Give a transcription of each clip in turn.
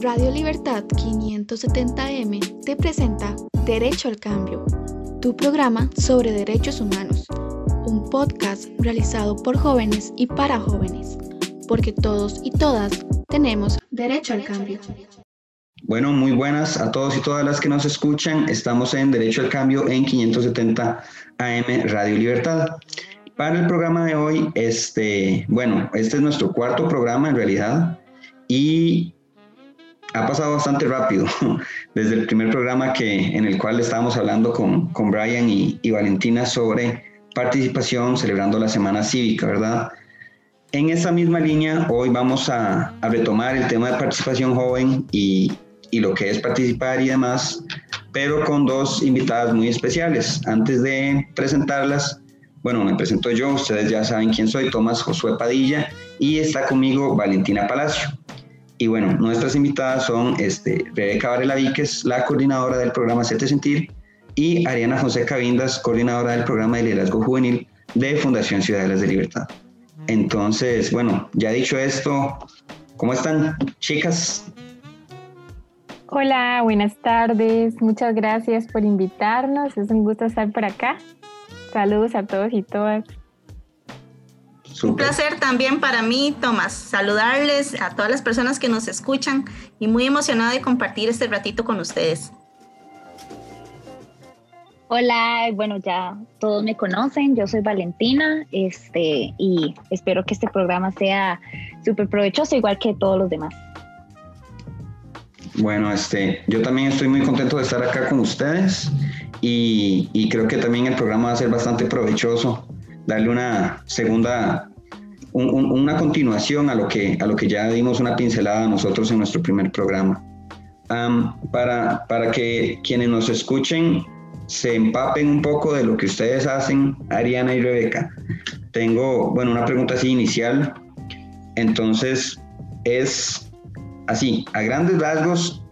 Radio Libertad 570M te presenta Derecho al Cambio, tu programa sobre derechos humanos, un podcast realizado por jóvenes y para jóvenes, porque todos y todas tenemos derecho al cambio. Bueno, muy buenas a todos y todas las que nos escuchan. Estamos en Derecho al Cambio en 570 AM Radio Libertad. Para el programa de hoy, este, bueno, este es nuestro cuarto programa en realidad y ha pasado bastante rápido desde el primer programa que, en el cual estábamos hablando con, con Brian y, y, Valentina sobre participación, celebrando la Semana Cívica, ¿verdad? En esa misma línea, hoy vamos a, a retomar el tema de participación joven y, y, lo que es participar y demás, pero con dos invitadas muy especiales. Antes de presentarlas, bueno, me presento yo, ustedes ya saben quién soy, Tomás Josué Padilla, y está conmigo Valentina Palacio. Y bueno, nuestras invitadas son este, Rebeca Varela Víquez, la coordinadora del programa Sete Sentir, y Ariana José Cabindas, coordinadora del programa de liderazgo juvenil de Fundación Ciudadanas de Libertad. Entonces, bueno, ya dicho esto, ¿cómo están, chicas? Hola, buenas tardes. Muchas gracias por invitarnos. Es un gusto estar por acá. Saludos a todos y todas. Un placer también para mí, Tomás, saludarles a todas las personas que nos escuchan y muy emocionada de compartir este ratito con ustedes. Hola, bueno, ya todos me conocen, yo soy Valentina, este, y espero que este programa sea súper provechoso, igual que todos los demás. Bueno, este, yo también estoy muy contento de estar acá con ustedes y, y creo que también el programa va a ser bastante provechoso darle una segunda, un, una continuación a lo, que, a lo que ya dimos una pincelada nosotros en nuestro primer programa. Para, para que quienes nos escuchen se empapen un poco de lo que ustedes hacen, Ariana y Rebeca. Tengo, bueno, una pregunta así inicial. Entonces, es así, a grandes rasgos,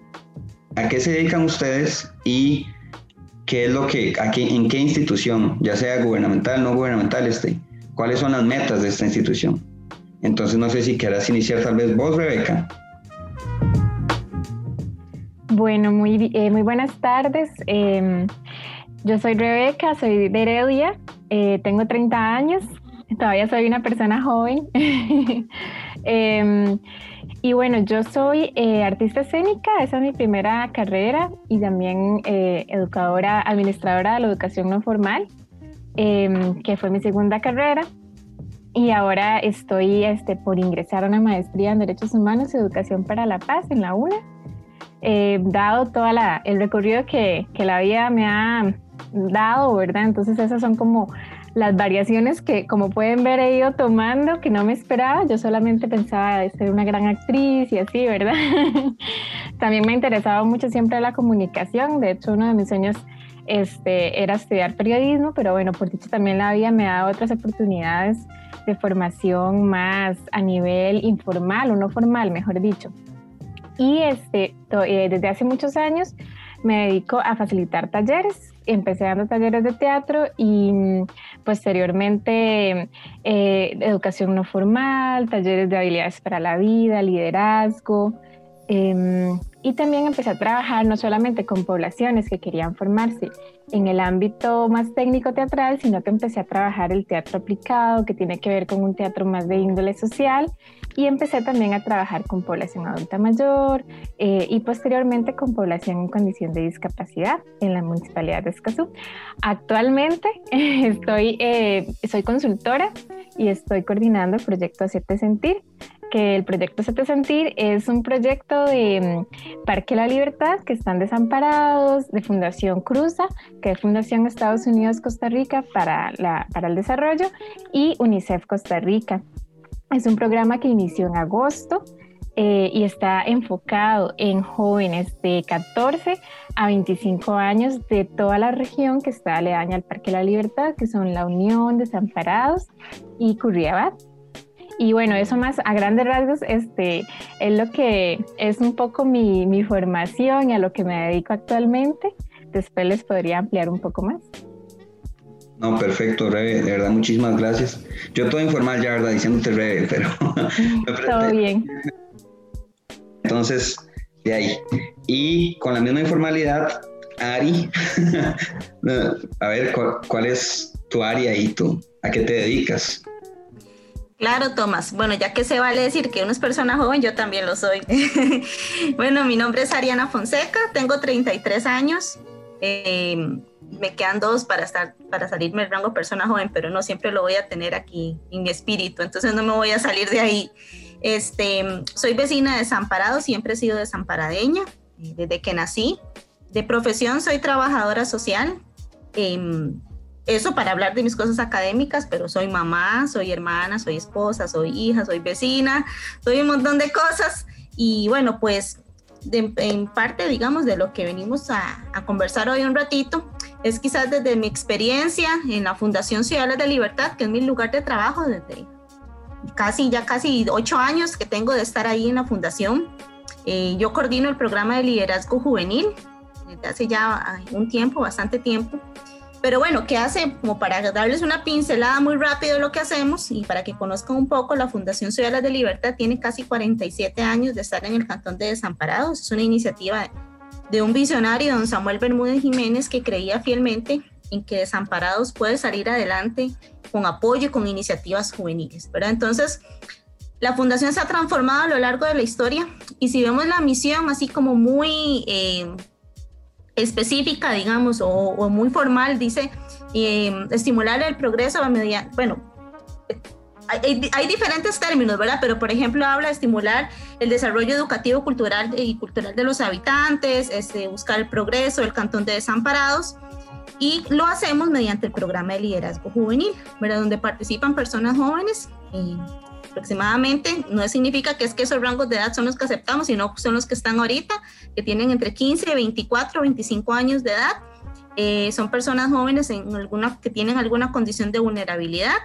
¿a qué se dedican ustedes y qué es lo que, aquí, en qué institución, ya sea gubernamental, no gubernamental, este, cuáles son las metas de esta institución. Entonces no sé si quieras iniciar tal vez vos, Rebeca. Bueno, muy, eh, muy buenas tardes. Eh, yo soy Rebeca, soy de Heredia, eh, tengo 30 años, todavía soy una persona joven. Em, y bueno, yo soy eh, artista escénica, esa es mi primera carrera y también eh, educadora, administradora de la educación no formal, em, que fue mi segunda carrera. Y ahora estoy este, por ingresar a una maestría en Derechos Humanos y Educación para la Paz en la UNA. Eh, dado todo el recorrido que, que la vida me ha dado, ¿verdad? Entonces esas son como las variaciones que, como pueden ver, he ido tomando, que no me esperaba. Yo solamente pensaba ser una gran actriz y así, ¿verdad? También me ha interesado mucho siempre la comunicación. De hecho, uno de mis sueños este, era estudiar periodismo, pero bueno, por dicho también la vida me ha dado otras oportunidades de formación más a nivel informal o no formal, mejor dicho. Y este, eh, desde hace muchos años me dedico a facilitar talleres. Empecé dando talleres de teatro y mm, posteriormente eh, educación no formal, talleres de habilidades para la vida, liderazgo. Em, y también empecé a trabajar no solamente con poblaciones que querían formarse en el ámbito más técnico teatral, sino que empecé a trabajar el teatro aplicado, que tiene que ver con un teatro más de índole social, y empecé también a trabajar con población adulta mayor eh, y posteriormente con población en condición de discapacidad en la Municipalidad de Escazú. Actualmente estoy, eh, soy consultora y estoy coordinando el proyecto Hacerte Sentir, que el proyecto Hacerte Sentir es un proyecto de mm, Parque La Libertad que están desamparados, de Fundación Cruza, que es Fundación Estados Unidos Costa Rica para, la, para el Desarrollo, y UNICEF Costa Rica. Es un programa que inició en agosto eh, y está enfocado en jóvenes de 14 a 25 años de toda la región que está aledaña al Parque La Libertad, que son La Unión, Desamparados y Curriabat. Y bueno, eso más a grandes rasgos este, es lo que es un poco mi, mi formación y a lo que me dedico actualmente. Después les podría ampliar un poco más. No, perfecto, Rebe, de verdad, muchísimas gracias. Yo todo informal ya, ¿verdad? Diciéndote Rebe, pero... todo bien. Entonces, de ahí. Y con la misma informalidad, Ari, a ver, ¿cuál, es tu área y tú? ¿A qué te dedicas? Claro, Tomás. Bueno, ya que se vale decir que uno es persona joven, yo también lo soy. bueno, mi nombre es Ariana Fonseca, tengo 33 años. Em, me quedan dos para, estar, para salirme del rango persona joven, pero no siempre lo voy a tener aquí en mi espíritu, entonces no me voy a salir de ahí. Este, soy vecina de Desamparado, siempre he sido desamparadeña eh, desde que nací. De profesión soy trabajadora social. Em, eso para hablar de mis cosas académicas, pero soy mamá, soy hermana, soy esposa, soy hija, soy vecina, soy un montón de cosas. Y bueno, pues en parte, digamos, de lo que venimos a, a, conversar hoy un ratito, es quizás desde mi experiencia en la Fundación Ciudades de Libertad, que es mi lugar de trabajo desde casi, ya casi ocho años que tengo de estar ahí en la fundación. Eh, yo coordino el programa de liderazgo juvenil desde hace ya un tiempo, bastante tiempo. Pero bueno, ¿qué hace? Como para darles una pincelada muy rápido de lo que hacemos y para que conozcan un poco, la Fundación Ciudadanas de Libertad tiene casi 47 años de estar en el Cantón de Desamparados. Es una iniciativa de un visionario, don Samuel Bermúdez Jiménez, que creía fielmente en que Desamparados puede salir adelante con apoyo y con iniciativas juveniles. ¿verdad? Entonces, la fundación se ha transformado a lo largo de la historia y si vemos la misión así como muy eh, específica, digamos, o, muy formal, dice eh, estimular el progreso a medida, bueno, hay, diferentes términos, ¿verdad? Pero por ejemplo habla de estimular el desarrollo educativo, cultural y cultural de los habitantes, este, buscar el progreso del cantón de desamparados y lo hacemos mediante el programa de liderazgo juvenil, ¿verdad? Donde participan personas jóvenes. Eh, aproximadamente, no significa que es que esos rangos de edad son los que aceptamos, sino son los que están ahorita, que tienen entre 15, 24, 25 años de edad. Eh, son personas jóvenes en alguna, que tienen alguna condición de vulnerabilidad.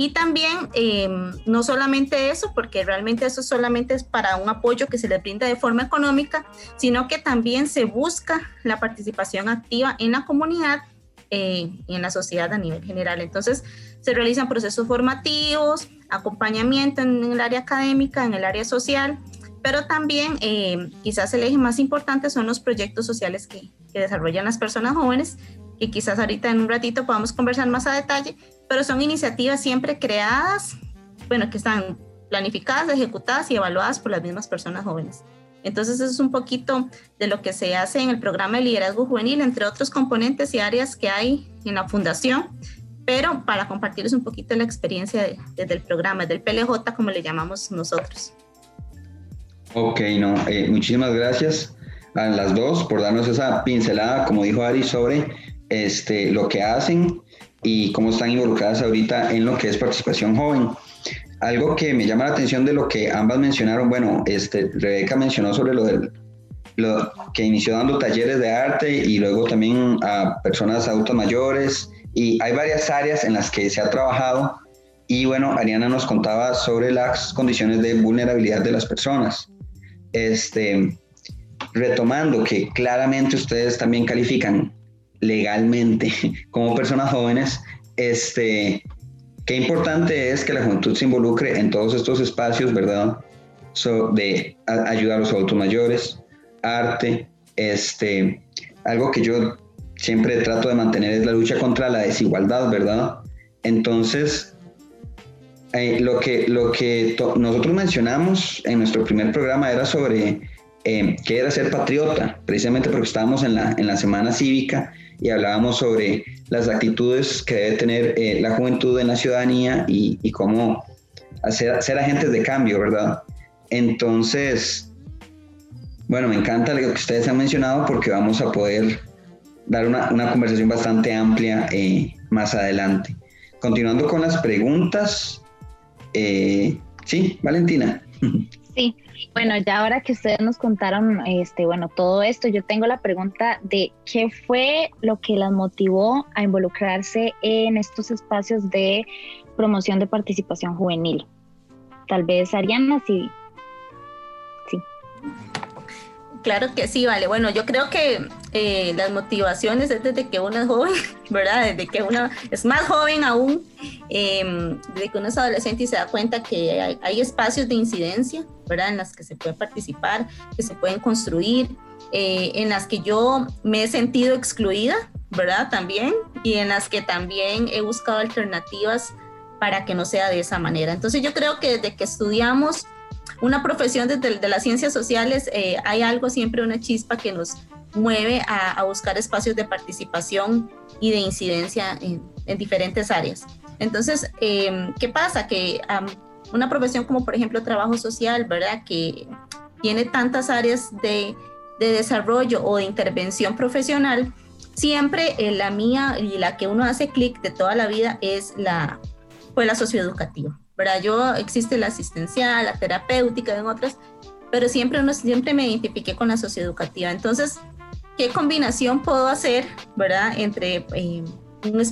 Y también, em, no solamente eso, porque realmente eso solamente es para un apoyo que se les brinda de forma económica, sino que también se busca la participación activa en la comunidad eh, y en la sociedad a nivel general. Entonces, se realizan procesos formativos, acompañamiento en el área académica, en el área social, pero también eh, quizás el eje más importante son los proyectos sociales que, que, desarrollan las personas jóvenes y quizás ahorita en un ratito podamos conversar más a detalle, pero son iniciativas siempre creadas, bueno, que están planificadas, ejecutadas y evaluadas por las mismas personas jóvenes. Entonces eso es un poquito de lo que se hace en el programa de liderazgo juvenil, entre otros componentes y áreas que hay en la fundación pero para compartirles un poquito la experiencia desde el programa, del PLJ, como le llamamos nosotros. Ok, no, eh, muchísimas gracias a las dos por darnos esa pincelada, como dijo Ari, sobre este, lo que hacen y cómo están involucradas ahorita en lo que es participación joven. Algo que me llama la atención de lo que ambas mencionaron, bueno, este, Rebeca mencionó sobre lo del lo que inició dando talleres de arte y luego también a personas adultas mayores y hay varias áreas en las que se ha trabajado y bueno, Ariana nos contaba sobre las condiciones de vulnerabilidad de las personas. Este, retomando que claramente ustedes también califican legalmente como personas jóvenes, este, qué importante es que la juventud se involucre en todos estos espacios, ¿verdad? de ayudar a los adultos mayores, arte, este, algo que yo siempre trato de mantener es la lucha contra la desigualdad, ¿verdad? Entonces, eh, lo que, lo que nosotros mencionamos en nuestro primer programa era sobre eh, qué era ser patriota, precisamente porque estábamos en la, en la semana cívica y hablábamos sobre las actitudes que debe tener eh, la juventud en la ciudadanía y, cómo hacer, ser agentes de cambio, ¿verdad? Entonces, bueno, me encanta lo que ustedes han mencionado porque vamos a poder dar una, una conversación bastante amplia eh, más adelante. Continuando con las preguntas, eh, sí, Valentina. Sí, bueno, ya ahora que ustedes nos contaron, este, bueno, todo esto, yo tengo la pregunta de qué fue lo que las motivó a involucrarse en estos espacios de promoción de participación juvenil. Tal vez Ariana, sí. Claro que sí, vale. Bueno, yo creo que eh, las motivaciones es desde que uno es joven, ¿verdad? Desde que uno es más joven aún, eh, desde que uno es adolescente y se da cuenta que hay, espacios de incidencia ¿verdad? En las que se puede participar, que se pueden construir, eh, en las que yo me he sentido excluida, ¿verdad? También, y en las que también he buscado alternativas para que no sea de esa manera. Entonces yo creo que desde que estudiamos una profesión desde de las ciencias sociales, eh, hay algo siempre, una chispa que nos mueve a, buscar espacios de participación y de incidencia en, diferentes áreas. Entonces, em, ¿qué pasa? Que una profesión como por ejemplo trabajo social, ¿verdad? Que tiene tantas áreas de, de desarrollo o de intervención profesional, siempre eh, la mía y la que uno hace clic de toda la vida es la, pues, la socioeducativa. ¿Verdad? Yo existe la asistencial, la terapéutica, en otras, pero siempre uno siempre me identifiqué con la socioeducativa. Entonces, ¿qué combinación puedo hacer, verdad, entre eh,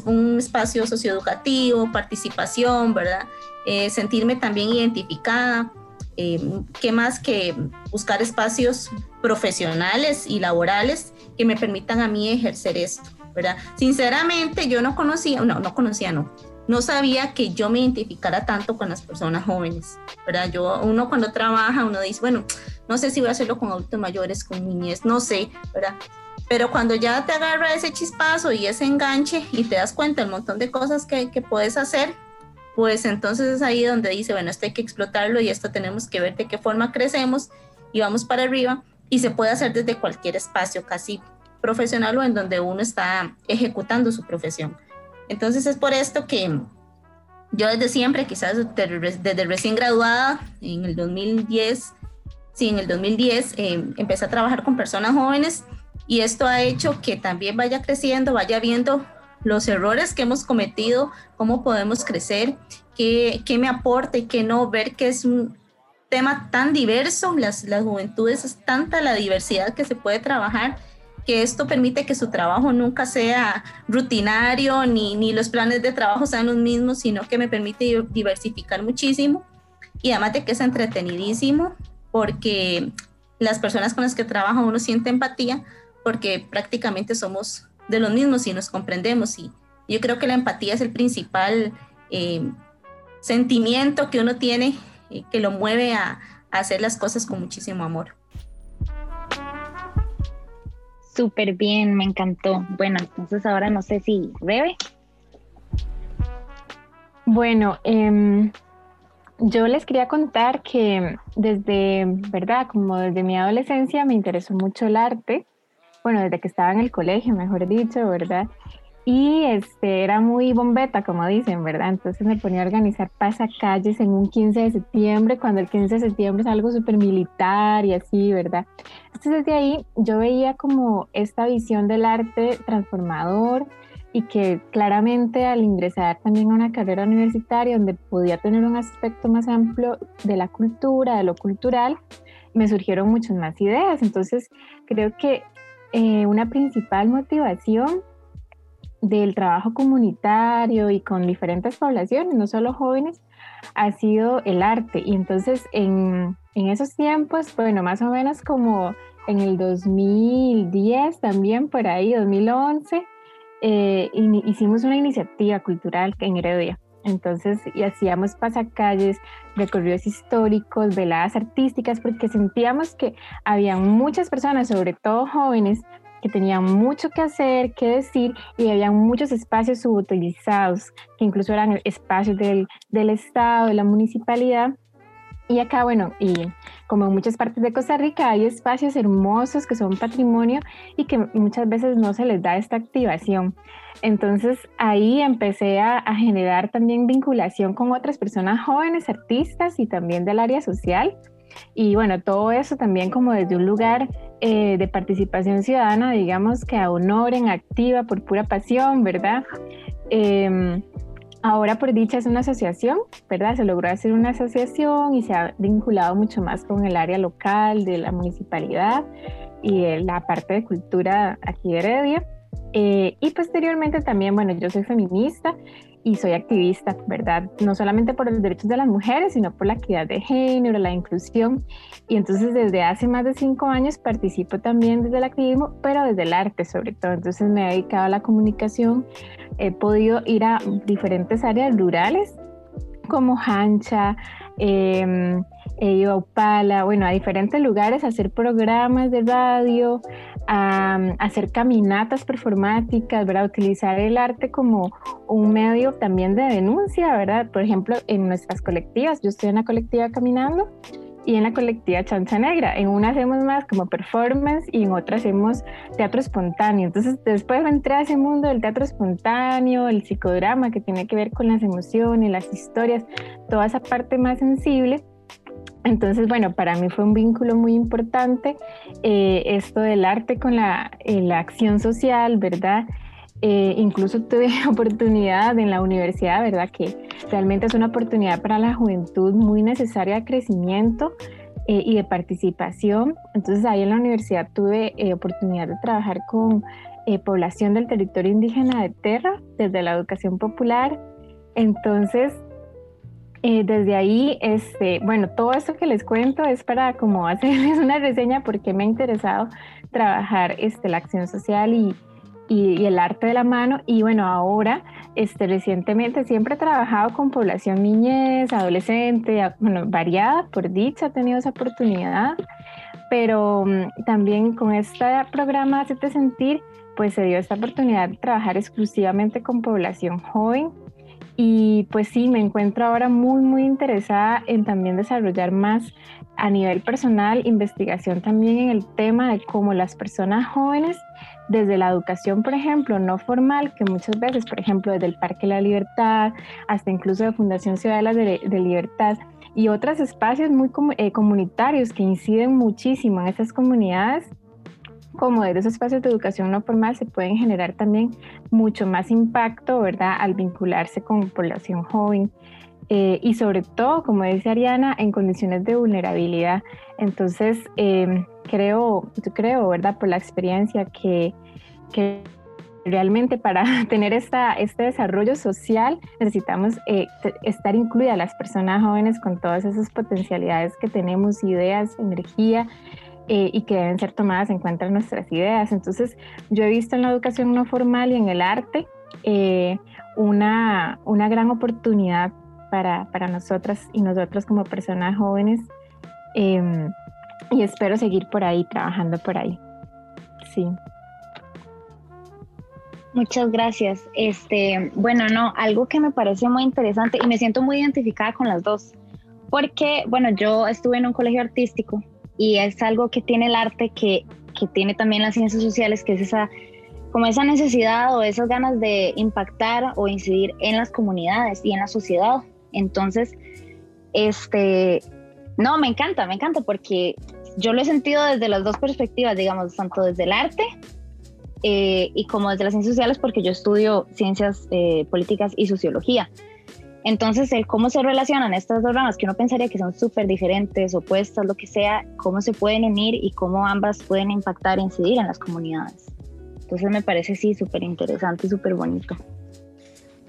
un, espacio socioeducativo, participación, verdad, eh, sentirme también identificada? Eh, ¿Qué más que buscar espacios profesionales y laborales que me permitan a mí ejercer esto? ¿verdad? Sinceramente, yo no conocía, no, no conocía, no no sabía que yo me identificara tanto con las personas jóvenes, ¿verdad? Yo, uno cuando trabaja, uno dice, bueno, no sé si voy a hacerlo con adultos mayores, con niñez, no sé, ¿verdad? Pero cuando ya te agarra ese chispazo y ese enganche y te das cuenta del montón de cosas que, que puedes hacer, pues entonces es ahí donde dice, bueno, esto hay que explotarlo y esto tenemos que ver de qué forma crecemos y vamos para arriba y se puede hacer desde cualquier espacio casi profesional o en donde uno está ejecutando su profesión. Entonces es por esto que yo desde siempre, quizás desde, recién graduada, en el 2010, sí, en el 2010, eh, empecé a trabajar con personas jóvenes y esto ha hecho que también vaya creciendo, vaya viendo los errores que hemos cometido, cómo podemos crecer, qué, qué me aporta y qué no, ver que es un tema tan diverso, las, las juventudes es tanta la diversidad que se puede trabajar que esto permite que su trabajo nunca sea rutinario ni, ni los planes de trabajo sean los mismos, sino que me permite diversificar muchísimo y además de que es entretenidísimo porque las personas con las que trabajo uno siente empatía porque prácticamente somos de los mismos y nos comprendemos y yo creo que la empatía es el principal eh, sentimiento que uno tiene eh, que lo mueve a hacer las cosas con muchísimo amor. Súper bien, me encantó. Bueno, entonces ahora no sé si Rebe. Bueno, em, yo les quería contar que desde, ¿verdad? Como desde mi adolescencia me interesó mucho el arte. Bueno, desde que estaba en el colegio, mejor dicho, ¿verdad? Y este, era muy bombeta, como dicen, ¿verdad? Entonces me ponía a organizar pasacalles en un 15 de septiembre, cuando el 15 de septiembre es algo súper militar y así, ¿verdad? Entonces desde ahí yo veía como esta visión del arte transformador y que claramente al ingresar también a una carrera universitaria donde podía tener un aspecto más amplio de la cultura, de lo cultural, me surgieron muchas más ideas. Entonces creo que eh, una principal motivación del trabajo comunitario y con diferentes poblaciones, no solo jóvenes, ha sido el arte. Y entonces en, en esos tiempos, bueno, más o menos como en el 2010 también, por ahí, 2011, eh, hicimos una iniciativa cultural en Heredia. Entonces, y hacíamos pasacalles, recorridos históricos, veladas artísticas, porque sentíamos que había muchas personas, sobre todo jóvenes, que tenían mucho que hacer, que decir, y había muchos espacios subutilizados, que incluso eran espacios del, del Estado, de la municipalidad. Y acá, bueno, y como en muchas partes de Costa Rica, hay espacios hermosos que son patrimonio y que muchas veces no se les da esta activación. Entonces ahí empecé a, a generar también vinculación con otras personas jóvenes, artistas y también del área social y bueno, todo eso también como desde un lugar eh, de participación ciudadana, digamos que a honor, en activa, por pura pasión, ¿verdad? Em, ahora por dicha es una asociación, ¿verdad? Se logró hacer una asociación y se ha vinculado mucho más con el área local de la municipalidad y la parte de cultura aquí de Heredia. Eh, y posteriormente también, bueno, yo soy feminista y soy activista, ¿verdad? No solamente por los derechos de las mujeres, sino por la equidad de género, la inclusión. Y entonces desde hace más de cinco años participo también desde el activismo, pero desde el arte sobre todo. Entonces me he dedicado a la comunicación, he podido ir a diferentes áreas rurales como Hancha, em, he ido a Upala, bueno, a diferentes lugares a hacer programas de radio, a, hacer caminatas performáticas, ¿verdad? Utilizar el arte como un medio también de denuncia, ¿verdad? Por ejemplo, en nuestras colectivas, yo estoy en la colectiva caminando y en la colectiva Chancha Negra. En una hacemos más como performance y en otra hacemos teatro espontáneo. Entonces después entré a ese mundo del teatro espontáneo, el psicodrama que tiene que ver con las emociones, las historias, toda esa parte más sensible. Entonces, bueno, para mí fue un vínculo muy importante eh, esto del arte con la, eh, acción social, ¿verdad? Eh, incluso tuve oportunidad en la universidad, ¿verdad? Que realmente es una oportunidad para la juventud muy necesaria de crecimiento eh, y de participación. Entonces ahí en la universidad tuve oportunidad de trabajar con población del territorio indígena de Terra, desde la educación popular. Entonces, desde ahí, este, bueno, todo esto que les cuento es para como hacerles una reseña porque me ha interesado trabajar este, la acción social y, el arte de la mano. Y bueno, ahora, este, recientemente siempre he trabajado con población niñez, adolescente, bueno, variada, por dicha, he tenido esa oportunidad. Pero mm, también con este programa Hacete Sentir, pues se dio esta oportunidad de trabajar exclusivamente con población joven. Y pues sí, me encuentro ahora muy, muy interesada en también desarrollar más a nivel personal, investigación también en el tema de cómo las personas jóvenes desde la educación, por ejemplo, no formal, que muchas veces, por ejemplo, desde el Parque de la Libertad hasta incluso de Fundación Ciudadana de, Libertad y otros espacios muy eh, comunitarios que inciden muchísimo en esas comunidades, como desde esos espacios de educación no formal se pueden generar también mucho más impacto, ¿verdad?, al vincularse con población joven. Eh, y sobre todo, como dice Ariana, en condiciones de vulnerabilidad. Entonces, eh, creo, yo creo, ¿verdad? Por la experiencia que, que realmente para tener esta, este desarrollo social necesitamos eh, estar incluidas las personas jóvenes con todas esas potencialidades que tenemos, ideas, energía. Eh, y que deben ser tomadas en cuenta nuestras ideas. Entonces, yo he visto en la educación no formal y en el arte eh, una, una gran oportunidad para, para nosotras y nosotros como personas jóvenes em, y espero seguir por ahí, trabajando por ahí. Sí. Muchas gracias. Este, bueno, no, algo que me parece muy interesante y me siento muy identificada con las dos, porque, bueno, yo estuve en un colegio artístico y es algo que tiene el arte que, que tiene también las ciencias sociales, que es esa, como esa necesidad o esas ganas de impactar o incidir en las comunidades y en la sociedad. Entonces, este, no, me encanta, me encanta porque yo lo he sentido desde las dos perspectivas, digamos, tanto desde el arte eh, y como desde las ciencias sociales, porque yo estudio ciencias eh, políticas y sociología. Entonces, el cómo se relacionan estas dos ramas, que uno pensaría que son súper diferentes, opuestas, lo que sea, cómo se pueden unir y cómo ambas pueden impactar e incidir en las comunidades. Entonces, me parece sí súper interesante y súper bonito.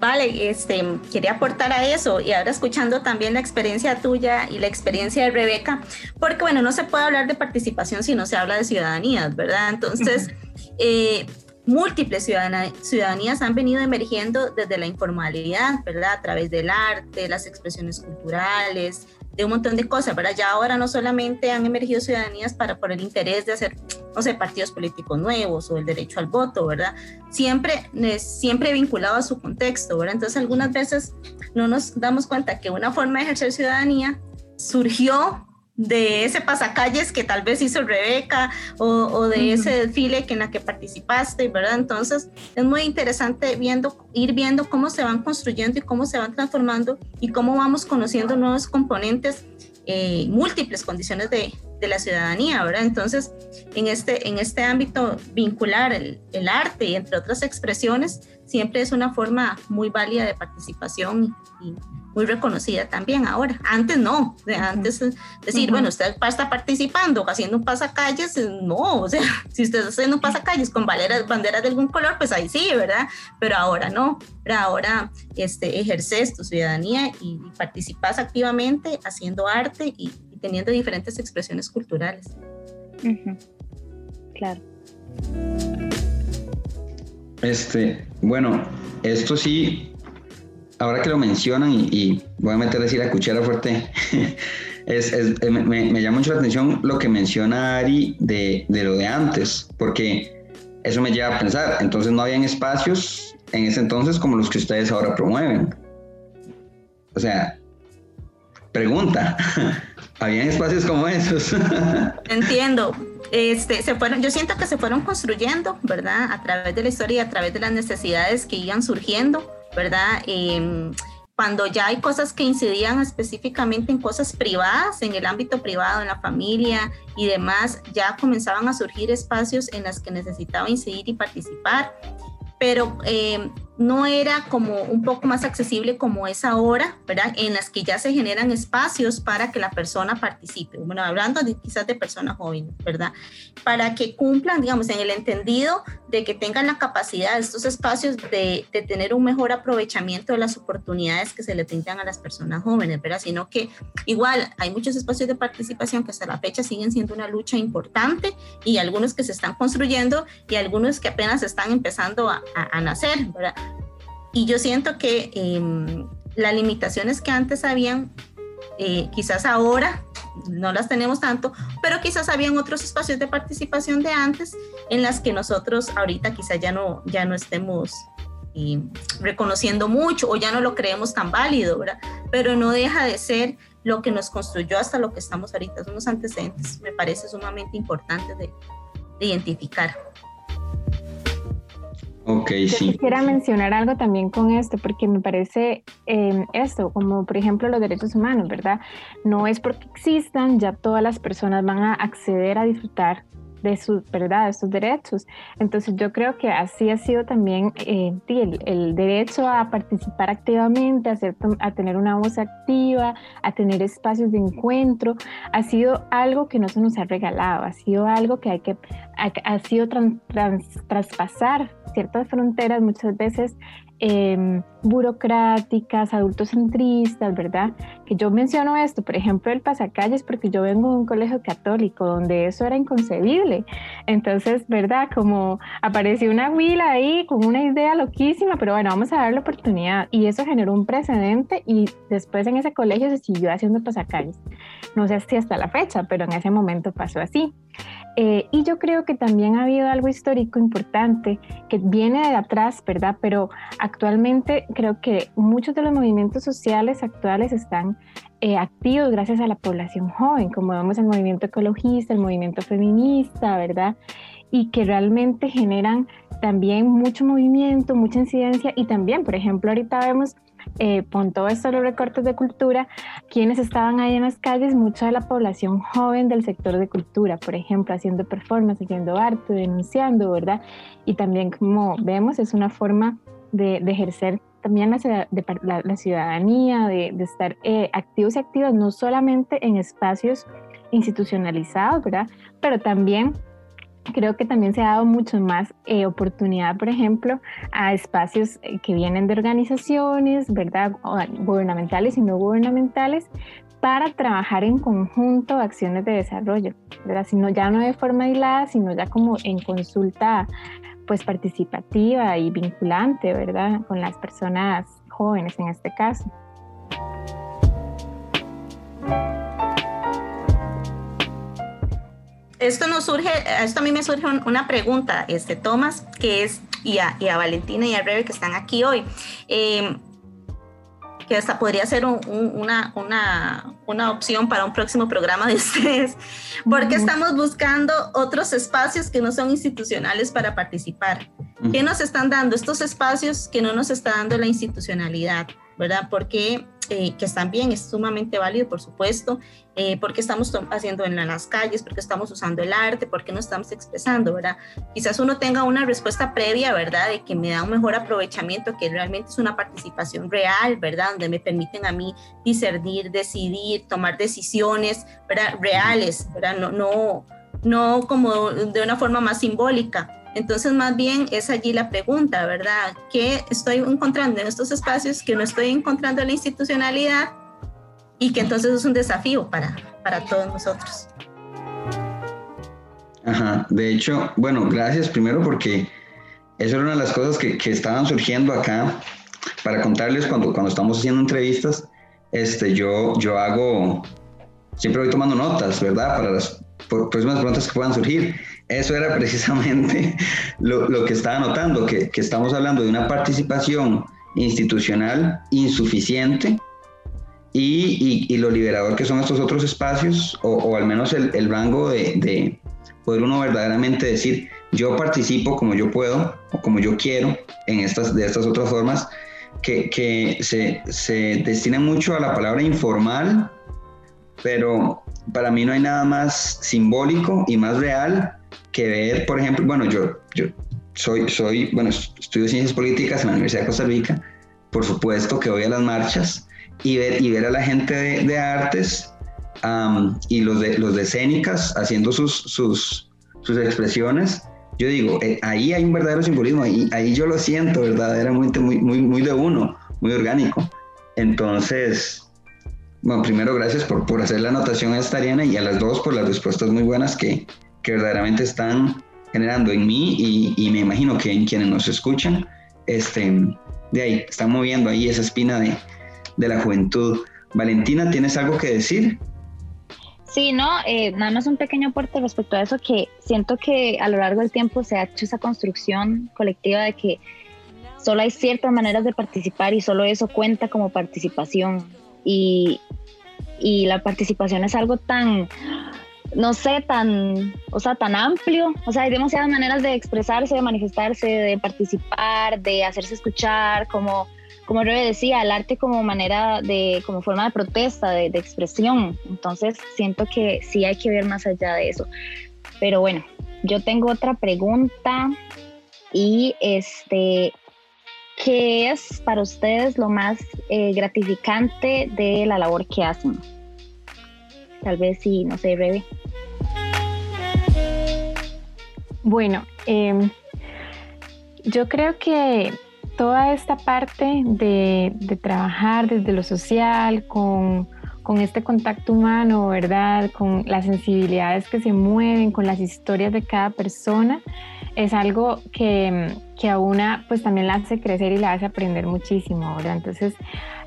Vale, este, quería aportar a eso y ahora escuchando también la experiencia tuya y la experiencia de Rebeca, porque bueno, no se puede hablar de participación si no se habla de ciudadanías, ¿verdad? Entonces, eh, múltiples ciudadanías han venido emergiendo desde la informalidad, ¿verdad? A través del arte, las expresiones culturales, de un montón de cosas, ¿verdad? Ya ahora no solamente han emergido ciudadanías para por el interés de hacer, no sé, partidos políticos nuevos o el derecho al voto, ¿verdad? Siempre, siempre vinculado a su contexto, ¿verdad? Entonces algunas veces no nos damos cuenta que una forma de ejercer ciudadanía surgió de ese pasacalles que tal vez hizo Rebeca o, de ese desfile que en la que participaste, ¿verdad? Entonces es muy interesante viendo, ir viendo cómo se van construyendo y cómo se van transformando y cómo vamos conociendo nuevos componentes, eh, múltiples condiciones de, de, la ciudadanía, ¿verdad? Entonces en este, en este ámbito vincular el, el arte y entre otras expresiones siempre es una forma muy válida de participación y muy reconocida también ahora. Antes no, antes decir, bueno, usted está participando, haciendo un pasacalles, no, o sea, si usted está haciendo un pasacalles con banderas, banderas de algún color, pues ahí sí, ¿verdad? Pero ahora no, pero ahora este, ejerces tu ciudadanía y, participas activamente haciendo arte y, teniendo diferentes expresiones culturales. Claro. Este, bueno, esto sí ahora que lo mencionan y, voy a meter así la cuchara fuerte, es, me, me, llama mucho la atención lo que menciona Ari de, de lo de antes, porque eso me lleva a pensar, entonces no habían espacios en ese entonces como los que ustedes ahora promueven. O sea, pregunta, ¿habían espacios como esos? Entiendo. Este, se fueron, yo siento que se fueron construyendo, ¿verdad? A través de la historia y a través de las necesidades que iban surgiendo, ¿verdad? Em, cuando ya hay cosas que incidían específicamente en cosas privadas, en el ámbito privado, en la familia y demás, ya comenzaban a surgir espacios en los que necesitaba incidir y participar pero eh, no era como un poco más accesible como es ahora, ¿verdad? En las que ya se generan espacios para que la persona participe. Bueno, hablando de, quizás de personas jóvenes, ¿verdad? Para que cumplan, digamos, en el entendido de que tengan la capacidad de estos espacios de, de tener un mejor aprovechamiento de las oportunidades que se le brindan a las personas jóvenes, ¿verdad? Sino que igual hay muchos espacios de participación que hasta la fecha siguen siendo una lucha importante y algunos que se están construyendo y algunos que apenas están empezando a, a, nacer, ¿verdad? Y yo siento que em, las limitaciones que antes habían, eh, quizás ahora no las tenemos tanto, pero quizás habían otros espacios de participación de antes en las que nosotros ahorita quizás ya no, ya no estemos eh, reconociendo mucho o ya no lo creemos tan válido, ¿verdad? Pero no deja de ser lo que nos construyó hasta lo que estamos ahorita, son unos antecedentes, me parece sumamente importante de, de identificar. Ok, Yo quisiera mencionar algo también con esto, porque me parece em, esto, como por ejemplo los derechos humanos, ¿verdad? No es porque existan, ya todas las personas van a acceder a disfrutar de sus, ¿verdad? De sus derechos. Entonces yo creo que así ha sido también eh, el, derecho a participar activamente, a, a tener una voz activa, a tener espacios de encuentro, ha sido algo que no se nos ha regalado, ha sido algo que hay que, ha, sido traspasar ciertas fronteras muchas veces eh, burocráticas, adultocentristas, ¿verdad? Que yo menciono esto, por ejemplo, el pasacalles, porque yo vengo de un colegio católico donde eso era inconcebible. Entonces, ¿verdad? Como apareció una huila ahí con una idea loquísima, pero bueno, vamos a dar la oportunidad. Y eso generó un precedente y después en ese colegio se siguió haciendo pasacalles. No sé si hasta la fecha, pero en ese momento pasó así. Eh, y yo creo que también ha habido algo histórico importante que viene de atrás, ¿verdad? Pero actualmente creo que muchos de los movimientos sociales actuales están eh, activos gracias a la población joven, como vemos el movimiento ecologista, el movimiento feminista, ¿verdad? Y que realmente generan también mucho movimiento, mucha incidencia y también, por ejemplo, ahorita vemos eh, con todo esto los recortes de cultura, quienes estaban ahí en las calles, mucha de la población joven del sector de cultura, por ejemplo, haciendo performance, haciendo arte, denunciando, ¿verdad? Y también, como vemos, es una forma de, ejercer también la, la, ciudadanía, de, estar eh, activos y activas, no solamente en espacios institucionalizados, ¿verdad? Pero también creo que también se ha dado mucho más eh, oportunidad, por ejemplo, a espacios eh, que vienen de organizaciones, ¿verdad? Gubernamentales y no gubernamentales, para trabajar en conjunto acciones de desarrollo, ¿verdad? Sino ya no de forma aislada, sino ya como en consulta pues participativa y vinculante, ¿verdad? Con las personas jóvenes en este caso. Esto nos surge, esto a mí me surge una pregunta, este, Tomás, que es, y a, Valentina y a Rebe que están aquí hoy. Em, que hasta podría ser una, una, una, opción para un próximo programa de ustedes, porque estamos buscando otros espacios que no son institucionales para participar. ¿Qué nos están dando estos espacios que no nos está dando la institucionalidad? ¿Verdad? Porque eh, que bien, es sumamente válido, por supuesto, eh, porque estamos haciendo en las calles, porque estamos usando el arte, porque no estamos expresando, ¿verdad? Quizás uno tenga una respuesta previa, ¿verdad? De que me da un mejor aprovechamiento, que realmente es una participación real, ¿verdad? Donde me permiten a mí discernir, decidir, tomar decisiones, ¿verdad? Reales, ¿verdad? No, no, no como de una forma más simbólica. Entonces, más bien es allí la pregunta, ¿verdad? ¿Qué estoy encontrando en estos espacios que no estoy encontrando en la institucionalidad y que entonces es un desafío para, para todos nosotros? Ajá, de hecho, bueno, gracias primero porque eso era una de las cosas que, que estaban surgiendo acá para contarles cuando, cuando estamos haciendo entrevistas. Este, yo, yo hago siempre voy tomando notas, ¿verdad? Para las próximas preguntas que puedan surgir. Eso era precisamente lo, que estaba notando, que, estamos hablando de una participación institucional insuficiente y, lo liberador que son estos otros espacios, o, al menos el, rango de, poder uno verdaderamente decir, yo participo como yo puedo o como yo quiero en estas, de estas otras formas, que, que se, se destina mucho a la palabra informal, pero para mí no hay nada más simbólico y más real que ver, por ejemplo, bueno, yo, yo soy, soy, bueno, estudio ciencias políticas en la Universidad de Costa Rica, por supuesto que voy a las marchas y ver, y ver a la gente de, artes y los de, los de escénicas haciendo sus, sus, sus expresiones, yo digo, eh, ahí hay un verdadero simbolismo, ahí, ahí yo lo siento verdaderamente muy, muy, muy de uno, muy orgánico. Entonces, bueno, primero gracias por, por hacer la anotación a esta Ariana y a las dos por las respuestas muy buenas que, que verdaderamente están generando en mí y, me imagino que en quienes nos escuchan, este, de ahí, están moviendo ahí esa espina de, de la juventud. Valentina, ¿tienes algo que decir? Sí, no, eh, nada más un pequeño aporte respecto a eso, que siento que a lo largo del tiempo se ha hecho esa construcción colectiva de que solo hay ciertas maneras de participar y solo eso cuenta como participación. Y, y la participación es algo tan, no sé, tan, o sea, tan amplio. O sea, hay demasiadas maneras de expresarse, de manifestarse, de participar, de hacerse escuchar, como, como Rebe decía, el arte como manera de, como forma de protesta, de, expresión. Entonces, siento que sí hay que ver más allá de eso. Pero bueno, yo tengo otra pregunta y este, ¿qué es para ustedes lo más eh, gratificante de la labor que hacen? Tal vez sí, no sé, Rebe. Bueno, em, yo creo que toda esta parte de, trabajar desde lo social, con, este contacto humano, ¿verdad? Con las sensibilidades que se mueven, con las historias de cada persona, es algo que, que a una pues también la hace crecer y la hace aprender muchísimo, ¿verdad? Entonces,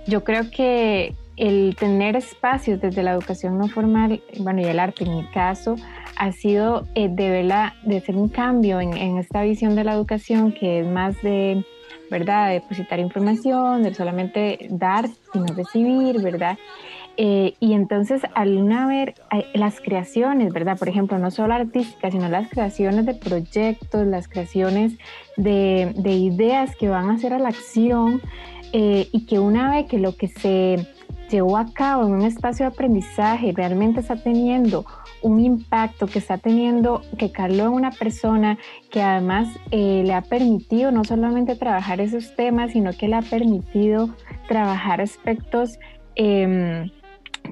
yo creo que el tener espacios desde la educación no formal, bueno, y el arte en mi caso, ha sido eh, de, verla, de hacer un cambio en, esta visión de la educación que es más de, ¿verdad?, de depositar información, de solamente dar, sino recibir, ¿verdad? Eh, y entonces al una ver eh, las creaciones, ¿verdad? Por ejemplo, no solo artísticas, sino las creaciones de proyectos, las creaciones de, de ideas que van a hacer a la acción y que una vez que lo que se llevó a cabo en un espacio de aprendizaje realmente está teniendo un impacto que está teniendo, que caló en una persona que además eh, le ha permitido no solamente trabajar esos temas, sino que le ha permitido trabajar aspectos em,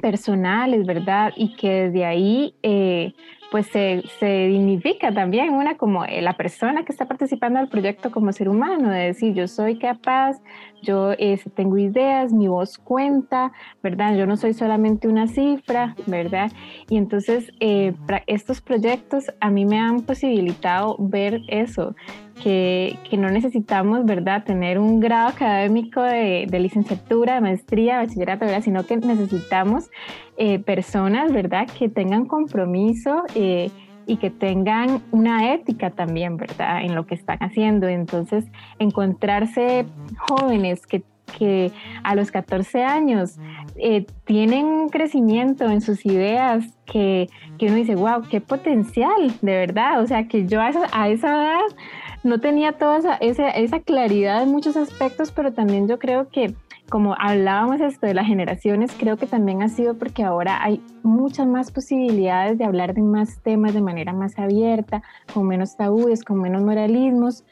personales, ¿verdad? Y que desde ahí eh, pues se, se, dignifica también una como eh, la persona que está participando del proyecto como ser humano, de decir yo soy capaz, yo este, tengo ideas, mi voz cuenta, ¿verdad? Yo no soy solamente una cifra, ¿verdad? Y entonces eh, estos proyectos a mí me han posibilitado ver eso, que, que, no necesitamos, ¿verdad?, tener un grado académico de, de licenciatura, maestría, bachillerato, ¿verdad?, sino que necesitamos eh, personas, ¿verdad?, que tengan compromiso eh, y que tengan una ética también, ¿verdad?, en lo que están haciendo. Entonces, encontrarse jóvenes que que a los 14 años eh, tienen un crecimiento en sus ideas que, que, uno dice, wow, qué potencial, de verdad. O sea, que yo a esa, a esa edad no tenía toda esa, esa, esa, claridad en muchos aspectos, pero también yo creo que como hablábamos esto de las generaciones, creo que también ha sido porque ahora hay muchas más posibilidades de hablar de más temas de manera más abierta, con menos tabúes, con menos moralismos.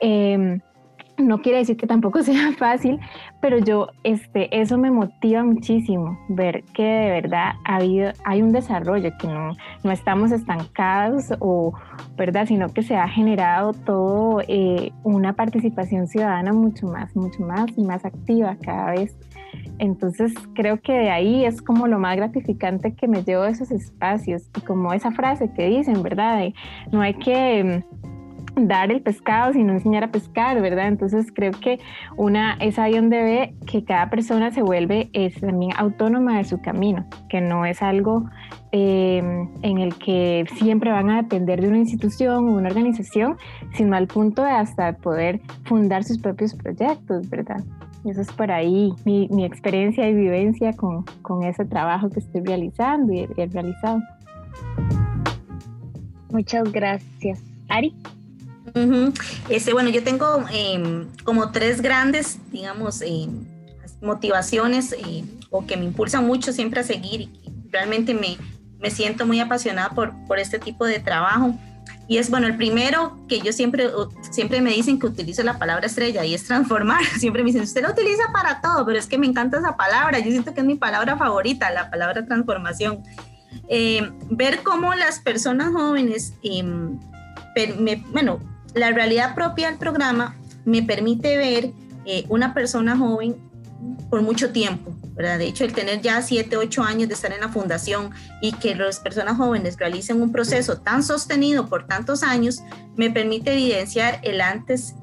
Eh, no quiere decir que tampoco sea fácil, pero yo, este, eso me motiva muchísimo, ver que de verdad ha habido, hay un desarrollo, que no, no estamos estancados o, ¿verdad? Sino que se ha generado todo eh, una participación ciudadana mucho más, mucho más y más activa cada vez. Entonces creo que de ahí es como lo más gratificante que me llevo esos espacios y como esa frase que dicen, ¿verdad? no hay que dar el pescado, sino enseñar a pescar, ¿verdad? Entonces creo que una es ahí donde ve que cada persona se vuelve es también autónoma de su camino, que no es algo em, en el que siempre van a depender de una institución o una organización, sino al punto de hasta poder fundar sus propios proyectos, ¿verdad? Eso es por ahí mi, mi experiencia y vivencia con, con, ese trabajo que estoy realizando y he realizado. Muchas gracias. Ari. Este, bueno, yo tengo em, como tres grandes, digamos, em, motivaciones eh, o que me impulsan mucho siempre a seguir y realmente me, me siento muy apasionada por, por este tipo de trabajo. Y es, bueno, el primero que yo siempre, siempre me dicen que utilizo la palabra estrella y es transformar. Siempre me dicen, usted la utiliza para todo, pero es que me encanta esa palabra. Yo siento que es mi palabra favorita, la palabra transformación. Eh, ver cómo las personas jóvenes, em, bueno, la realidad propia del programa me permite ver eh, una persona joven por mucho tiempo, ¿verdad? De hecho, el tener ya 7, 8 años de estar en la fundación y que las personas jóvenes realicen un proceso tan sostenido por tantos años, me permite evidenciar el antes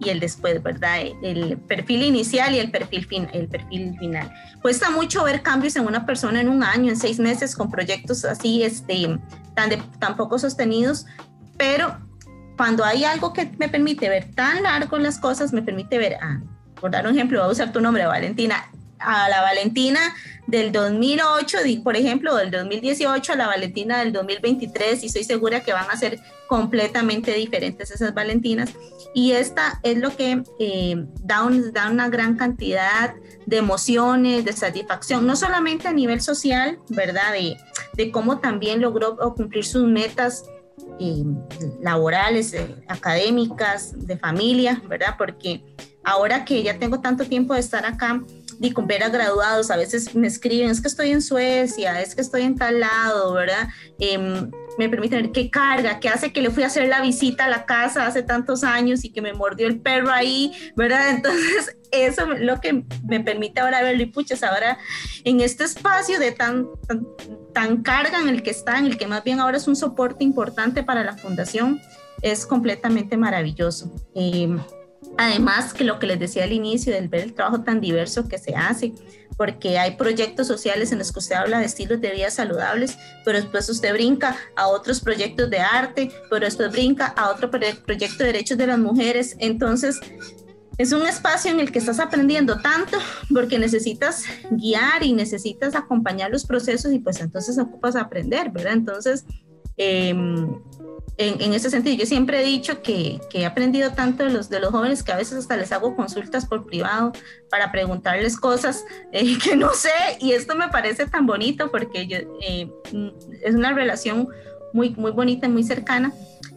y el después, ¿verdad? El perfil inicial y el perfil, fin, el perfil final. Cuesta mucho ver cambios en una persona en un año, en seis meses, con proyectos así, este, tan, de, tan poco sostenidos, pero cuando hay algo que me permite ver tan largo las cosas, me permite ver, ah, por dar un ejemplo, voy a usar tu nombre, Valentina, a la Valentina del 2008, por ejemplo, del 2018 a la Valentina del 2023 y estoy segura que van a ser completamente diferentes esas Valentinas. Y esta es lo que eh, da, da una gran cantidad de emociones, de satisfacción, no solamente a nivel social, ¿verdad? De, de cómo también logró cumplir sus metas eh, laborales, eh, académicas, de familia, ¿verdad? Porque ahora que ya tengo tanto tiempo de estar acá, y con ver a graduados, a veces me escriben, es que estoy en Suecia, es que estoy en tal lado, ¿verdad? Em, me permite ver qué carga, qué hace que le fui a hacer la visita a la casa hace tantos años y que me mordió el perro ahí, ¿verdad? Entonces, eso es lo que me permite ahora verlo y puchas, ahora en este espacio de tan, tan, carga en el que está, en el que más bien ahora es un soporte importante para la fundación, es completamente maravilloso. Además, que lo que les decía al inicio, del ver el trabajo tan diverso que se hace, porque hay proyectos sociales en los que usted habla de estilos de vida saludables, pero después usted brinca a otros proyectos de arte, pero después brinca a otro proyecto de derechos de las mujeres. Entonces, es un espacio en el que estás aprendiendo tanto porque necesitas guiar y necesitas acompañar los procesos y pues entonces ocupas aprender, ¿verdad? Entonces, eh, en, ese sentido, yo siempre he dicho que, he aprendido tanto de los, de los jóvenes que a veces hasta les hago consultas por privado para preguntarles cosas eh, que no sé y esto me parece tan bonito porque yo, eh, es una relación muy, muy bonita y muy cercana.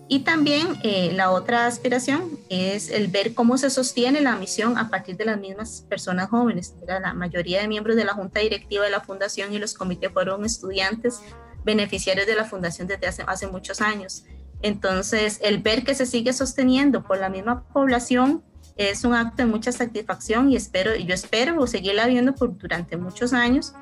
Y también eh, la otra aspiración es el ver cómo se sostiene la misión a partir de las mismas personas jóvenes. La mayoría de miembros de la junta directiva de la fundación y los comités fueron estudiantes beneficiarios de la fundación desde hace, hace muchos años. Entonces, el ver que se sigue sosteniendo por la misma población es un acto de mucha satisfacción y espero, yo espero seguirla viendo por, durante muchos años.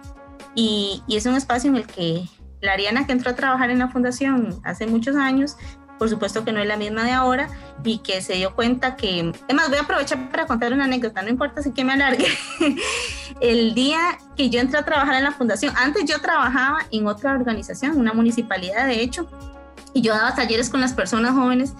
Y, es un espacio en el que la Ariana que entró a trabajar en la fundación hace muchos años, por supuesto que no es la misma de ahora, y que se dio cuenta que, además voy a aprovechar para contar una anécdota, no importa si que me alargue, el día que yo entré a trabajar en la fundación, antes yo trabajaba en otra organización, una municipalidad de hecho, y yo daba talleres con las personas jóvenes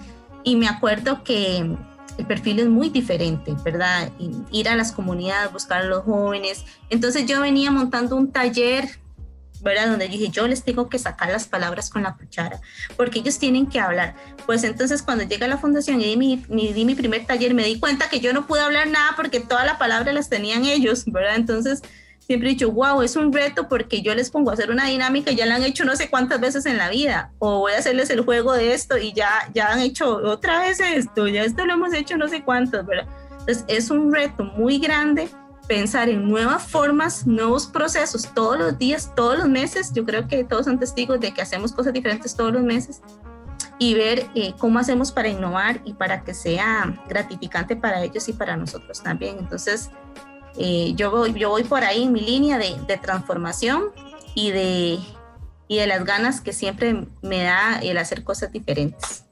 y me acuerdo que el perfil es muy diferente, ¿verdad? Ir a las comunidades, buscar a los jóvenes. Entonces yo venía montando un taller, ¿verdad? Donde dije, yo les tengo que sacar las palabras con la cuchara, porque ellos tienen que hablar. Pues entonces cuando llega a la fundación y di mi, di mi primer taller, me di cuenta que yo no pude hablar nada porque toda la palabra las tenían ellos, ¿verdad? Entonces siempre he dicho, wow, es un reto porque yo les pongo a hacer una dinámica y ya la han hecho no sé cuántas veces en la vida, o voy a hacerles el juego de esto y ya, ya han hecho otra vez esto, ya esto lo hemos hecho no sé cuántas, ¿verdad? Entonces es un reto muy grande pensar en nuevas formas, nuevos procesos todos los días, todos los meses. Yo creo que todos son testigos de que hacemos cosas diferentes todos los meses y ver eh, cómo hacemos para innovar y para que sea gratificante para ellos y para nosotros también. Entonces, eh, yo, voy, yo voy por ahí en mi línea de, transformación y de, de las ganas que siempre me da el hacer cosas diferentes.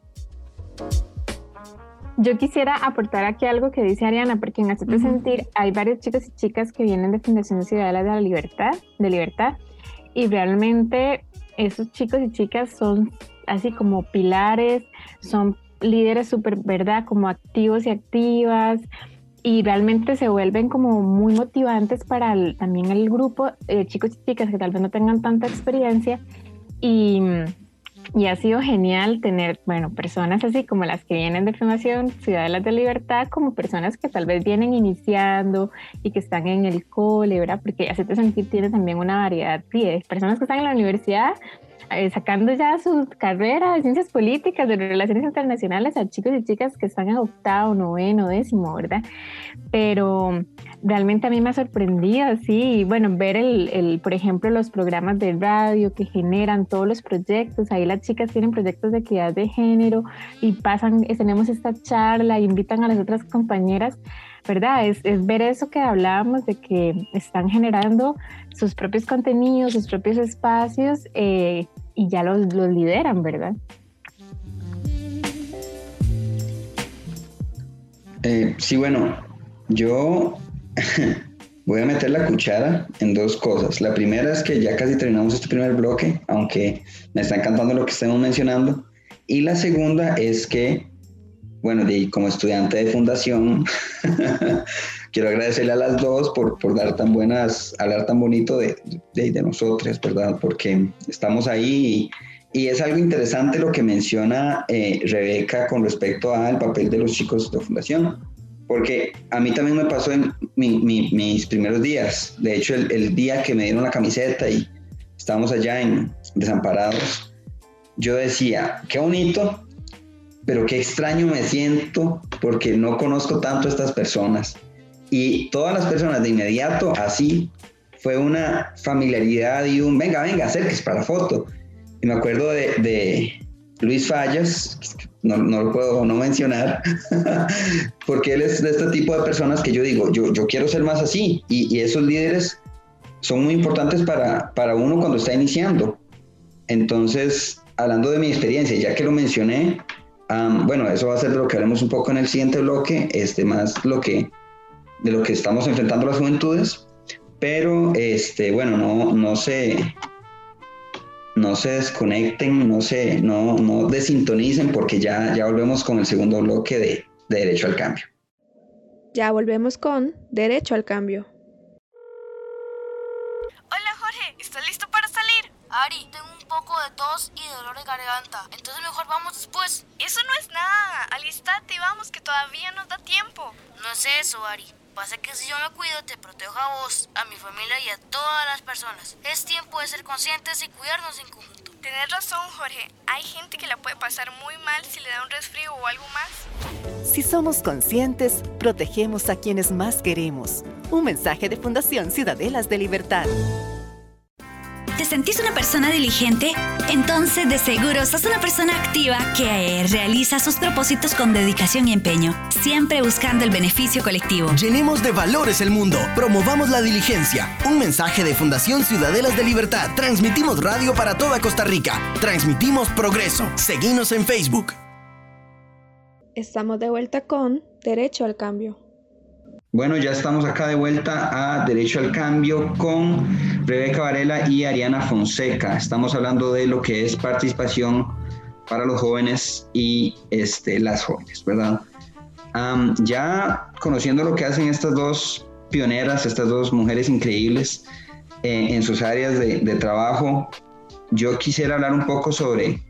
yo quisiera aportar aquí algo que dice Ariana, porque en Hacerte Sentir hay varios chicos y chicas que vienen de Fundación Ciudadana de la Libertad, de Libertad, y realmente esos chicos y chicas son así como pilares, son líderes súper, ¿verdad? Como activos y activas, y realmente se vuelven como muy motivantes para también el grupo de chicos y chicas que tal vez no tengan tanta experiencia y, y, ha sido genial tener, bueno, personas así como las que vienen de Fundación Ciudadelas de Libertad, como personas que tal vez vienen iniciando y que están en el cole, ¿verdad? Porque Hacete Sentir tiene también una variedad de personas que están en la universidad eh, sacando ya su carrera de ciencias políticas, de relaciones internacionales a chicos y chicas que están en octavo, noveno, décimo, ¿verdad? Pero realmente a mí me ha sorprendido, sí, bueno, ver el, el, por ejemplo, los programas de radio que generan todos los proyectos, ahí las chicas tienen proyectos de equidad de género y pasan, tenemos esta charla, invitan a las otras compañeras ¿verdad? Es, es, ver eso que hablábamos de que están generando sus propios contenidos, sus propios espacios eh, y ya los, los lideran, ¿verdad? Eh, sí, bueno, yo voy a meter la cuchara en dos cosas. La primera es que ya casi terminamos este primer bloque, aunque me está encantando lo que estamos mencionando. Y la segunda es que bueno, y como estudiante de fundación, quiero agradecerle a las dos por, por dar tan buenas, hablar tan bonito de, de, de nosotros, ¿verdad? Porque estamos ahí y, y, es algo interesante lo que menciona eh, Rebeca con respecto al papel de los chicos de fundación. Porque a mí también me pasó en mi, mi, mis primeros días. De hecho, el, el, día que me dieron la camiseta y estábamos allá en Desamparados, yo decía, qué bonito, pero qué extraño me siento porque no conozco tanto a estas personas. Y todas las personas de inmediato, así, fue una familiaridad y un, venga, venga, acerques para la foto. Y me acuerdo de, de Luis Fallas, no, no, lo puedo no mencionar, porque él es de este tipo de personas que yo digo, yo, yo quiero ser más así. Y, y esos líderes son muy importantes para, para uno cuando está iniciando. Entonces, hablando de mi experiencia, ya que lo mencioné, Um, bueno, eso va a ser de lo que haremos un poco en el siguiente bloque, este, más lo que, de lo que estamos enfrentando las juventudes, pero este, bueno, no, no se no se desconecten, no se, no, no desintonicen porque ya, ya volvemos con el segundo bloque de, de Derecho al Cambio. Ya volvemos con Derecho al Cambio. Hola Jorge, ¿estás listo para salir? Ari, tengo un poco de tos y dolor de garganta. Entonces mejor vamos después. Eso no es nada. Alistate y vamos, que todavía nos da tiempo. No es eso, Ari. Pasa que si yo me cuido, te protejo a vos, a mi familia y a todas las personas. Es tiempo de ser conscientes y cuidarnos en conjunto. Tienes razón, Jorge. Hay gente que la puede pasar muy mal si le da un resfrío o algo más. Si somos conscientes, protegemos a quienes más queremos. Un mensaje de Fundación Ciudadelas de Libertad. ¿Te sentís una persona diligente? Entonces, de seguro, sos una persona activa que realiza sus propósitos con dedicación y empeño, siempre buscando el beneficio colectivo. Llenemos de valores el mundo, promovamos la diligencia. Un mensaje de Fundación Ciudadelas de Libertad. Transmitimos radio para toda Costa Rica. Transmitimos progreso. Seguimos en Facebook. Estamos de vuelta con Derecho al Cambio. Bueno, ya estamos acá de vuelta a Derecho al Cambio con Rebeca Varela y Ariana Fonseca. Estamos hablando de lo que es participación para los jóvenes y este, las jóvenes, ¿verdad? Um, ya conociendo lo que hacen estas dos pioneras, estas dos mujeres increíbles eh, en sus áreas de, de trabajo, yo quisiera hablar un poco sobre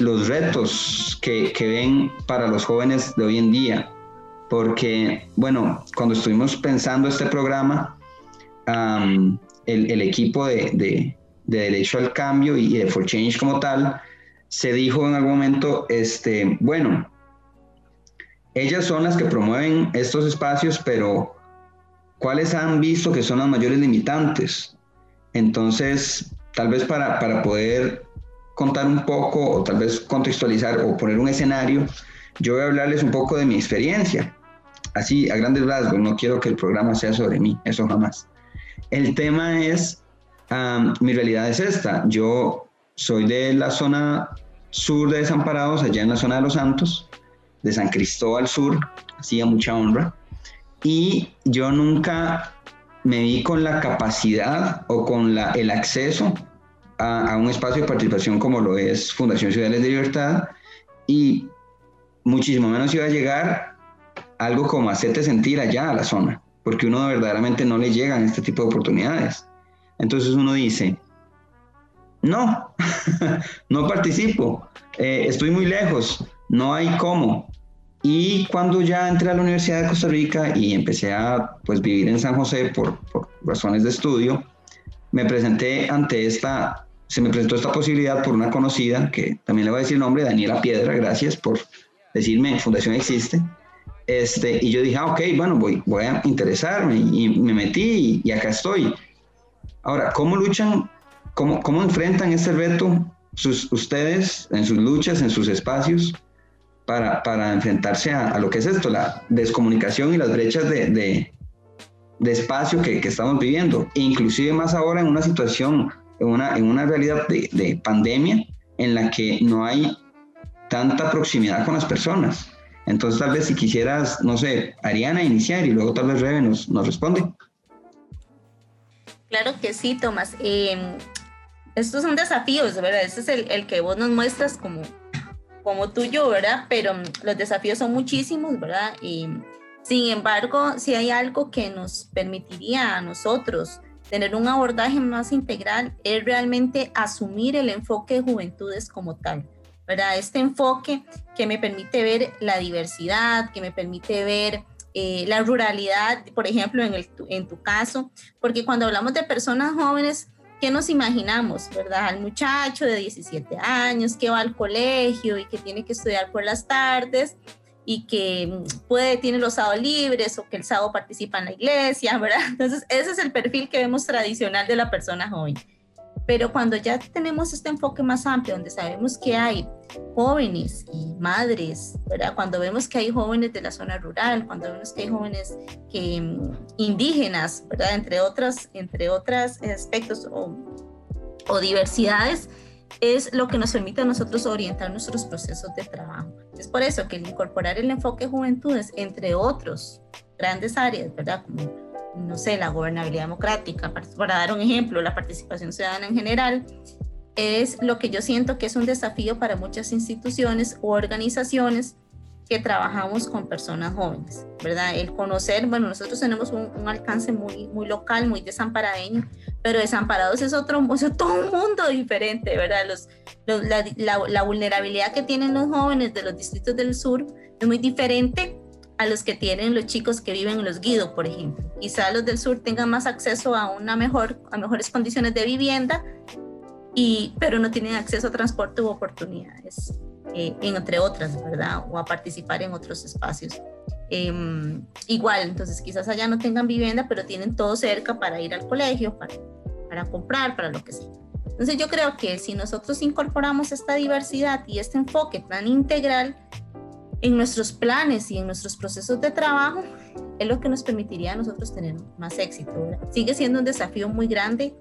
los retos que, que ven para los jóvenes de hoy en día porque, bueno, cuando estuvimos pensando este programa, el, equipo de, de, de, Derecho al Cambio y de For Change como tal, se dijo en algún momento, este, bueno, ellas son las que promueven estos espacios, pero ¿cuáles han visto que son las mayores limitantes? Entonces, tal vez para, para poder contar un poco o tal vez contextualizar o poner un escenario, yo voy a hablarles un poco de mi experiencia así a grandes rasgos, no quiero que el programa sea sobre mí, eso jamás. El tema es, um, mi realidad es esta, yo soy de la zona sur de Desamparados, allá en la zona de Los Santos, de San Cristóbal Sur, hacía mucha honra, y yo nunca me vi con la capacidad o con la, el acceso a, a, un espacio de participación como lo es Fundación Ciudades de Libertad y muchísimo menos iba a llegar algo como hacerte sentir allá a la zona, porque uno verdaderamente no le llegan este tipo de oportunidades. Entonces uno dice, no, no participo, eh, estoy muy lejos, no hay cómo. Y cuando ya entré a la Universidad de Costa Rica y empecé a pues, vivir en San José por, por razones de estudio, me presenté ante esta, se me presentó esta posibilidad por una conocida, que también le voy a decir el nombre, Daniela Piedra, gracias por decirme, Fundación existe. Este, y yo dije, ah, ok, bueno, voy, a interesarme y me metí y, acá estoy. Ahora, ¿cómo luchan, cómo, cómo enfrentan este reto sus, ustedes en sus luchas, en sus espacios, para, para enfrentarse a, lo que es esto, la descomunicación y las brechas de, de, de espacio que, que, estamos viviendo, inclusive más ahora en una situación, en una, en una realidad de, de pandemia en la que no hay tanta proximidad con las personas. Entonces, tal vez si quisieras, no sé, Ariana iniciar y luego tal vez Rebe nos, nos responde. Claro que sí, Tomás. Eh, estos son desafíos, ¿verdad? Ese es el, que vos nos muestras como, como tuyo, ¿verdad? Pero los desafíos son muchísimos, ¿verdad? Sin embargo, si hay algo que nos permitiría a nosotros tener un abordaje más integral, es realmente asumir el enfoque de juventudes como tal ¿verdad? Este enfoque que me permite ver la diversidad, que me permite ver eh, la ruralidad, por ejemplo, en, el, en tu caso, porque cuando hablamos de personas jóvenes, ¿qué nos imaginamos, verdad? Al muchacho de 17 años que va al colegio y que tiene que estudiar por las tardes y que mm, puede, tiene los sábados libres o que el sábado participa en la iglesia, ¿verdad? Entonces, ese es el perfil que vemos tradicional de la persona joven. Pero cuando ya tenemos este enfoque más amplio, donde sabemos que hay jóvenes y madres, ¿verdad? Cuando vemos que hay jóvenes de la zona rural, cuando vemos que hay jóvenes que, mm, indígenas, ¿verdad? Entre otras, entre otros aspectos o, o diversidades, es lo que nos permite a nosotros orientar nuestros procesos de trabajo. Es por eso que el incorporar el enfoque juventudes, entre otros grandes áreas, ¿verdad? Como no sé, la gobernabilidad democrática, para dar un ejemplo, la participación ciudadana en general, es lo que yo siento que es un desafío para muchas instituciones u organizaciones que trabajamos con personas jóvenes, ¿verdad? El conocer, bueno, nosotros tenemos un, alcance muy, muy local, muy desamparadeño, pero desamparados es otro, es todo un mundo diferente, ¿verdad? Los, la, la, la vulnerabilidad que tienen los jóvenes de los distritos del sur es muy diferente a los que tienen los chicos que viven en los guidos, por ejemplo. Quizá los del sur tengan más acceso a una mejor, a mejores condiciones de vivienda, y, pero no tienen acceso a transporte u oportunidades, eh, entre otras, ¿verdad? O a participar en otros espacios. Eh, igual, entonces quizás allá no tengan vivienda, pero tienen todo cerca para ir al colegio, para, para comprar, para lo que sea. Entonces yo creo que si nosotros incorporamos esta diversidad y este enfoque tan integral, en nuestros planes y en nuestros procesos de trabajo es lo que nos permitiría a nosotros tener más éxito. Sigue siendo un desafío muy grande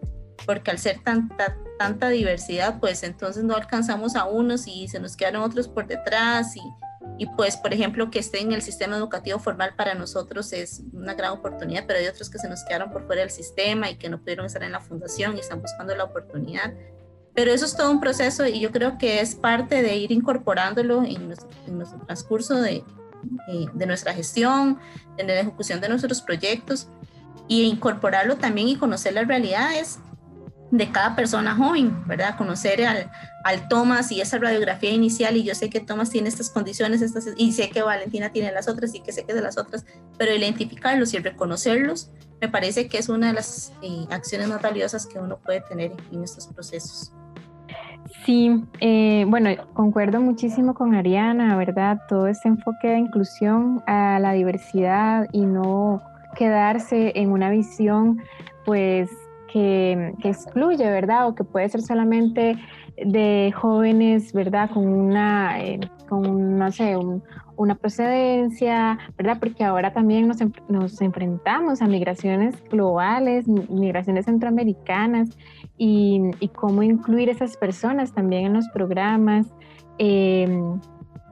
porque al ser tanta, tanta diversidad, pues entonces no alcanzamos a unos y se nos quedaron otros por detrás y, y pues, por ejemplo, que esté en el sistema educativo formal para nosotros es una gran oportunidad, pero hay otros que se nos quedaron por fuera del sistema y que no pudieron estar en la fundación y están buscando la oportunidad. Pero eso es todo un proceso y yo creo que es parte de ir incorporándolo en nuestro, transcurso de, eh, de, nuestra gestión, en la ejecución de nuestros proyectos y incorporarlo también y conocer las realidades de cada persona joven, ¿verdad? Conocer al, al y esa radiografía inicial y yo sé que Tomás tiene estas condiciones estas, y sé que Valentina tiene las otras y que sé que de las otras, pero identificarlos y reconocerlos me parece que es una de las eh, acciones más valiosas que uno puede tener en estos procesos. Sí, eh, bueno, concuerdo muchísimo con Ariana, ¿verdad? Todo este enfoque de inclusión a la diversidad y no quedarse en una visión, pues, que, excluye, ¿verdad? O que puede ser solamente de jóvenes, ¿verdad? Con una, eh, con, no sé, una procedencia, ¿verdad? Porque ahora también nos, nos enfrentamos a migraciones globales, migraciones centroamericanas y, cómo incluir esas personas también en los programas. Em,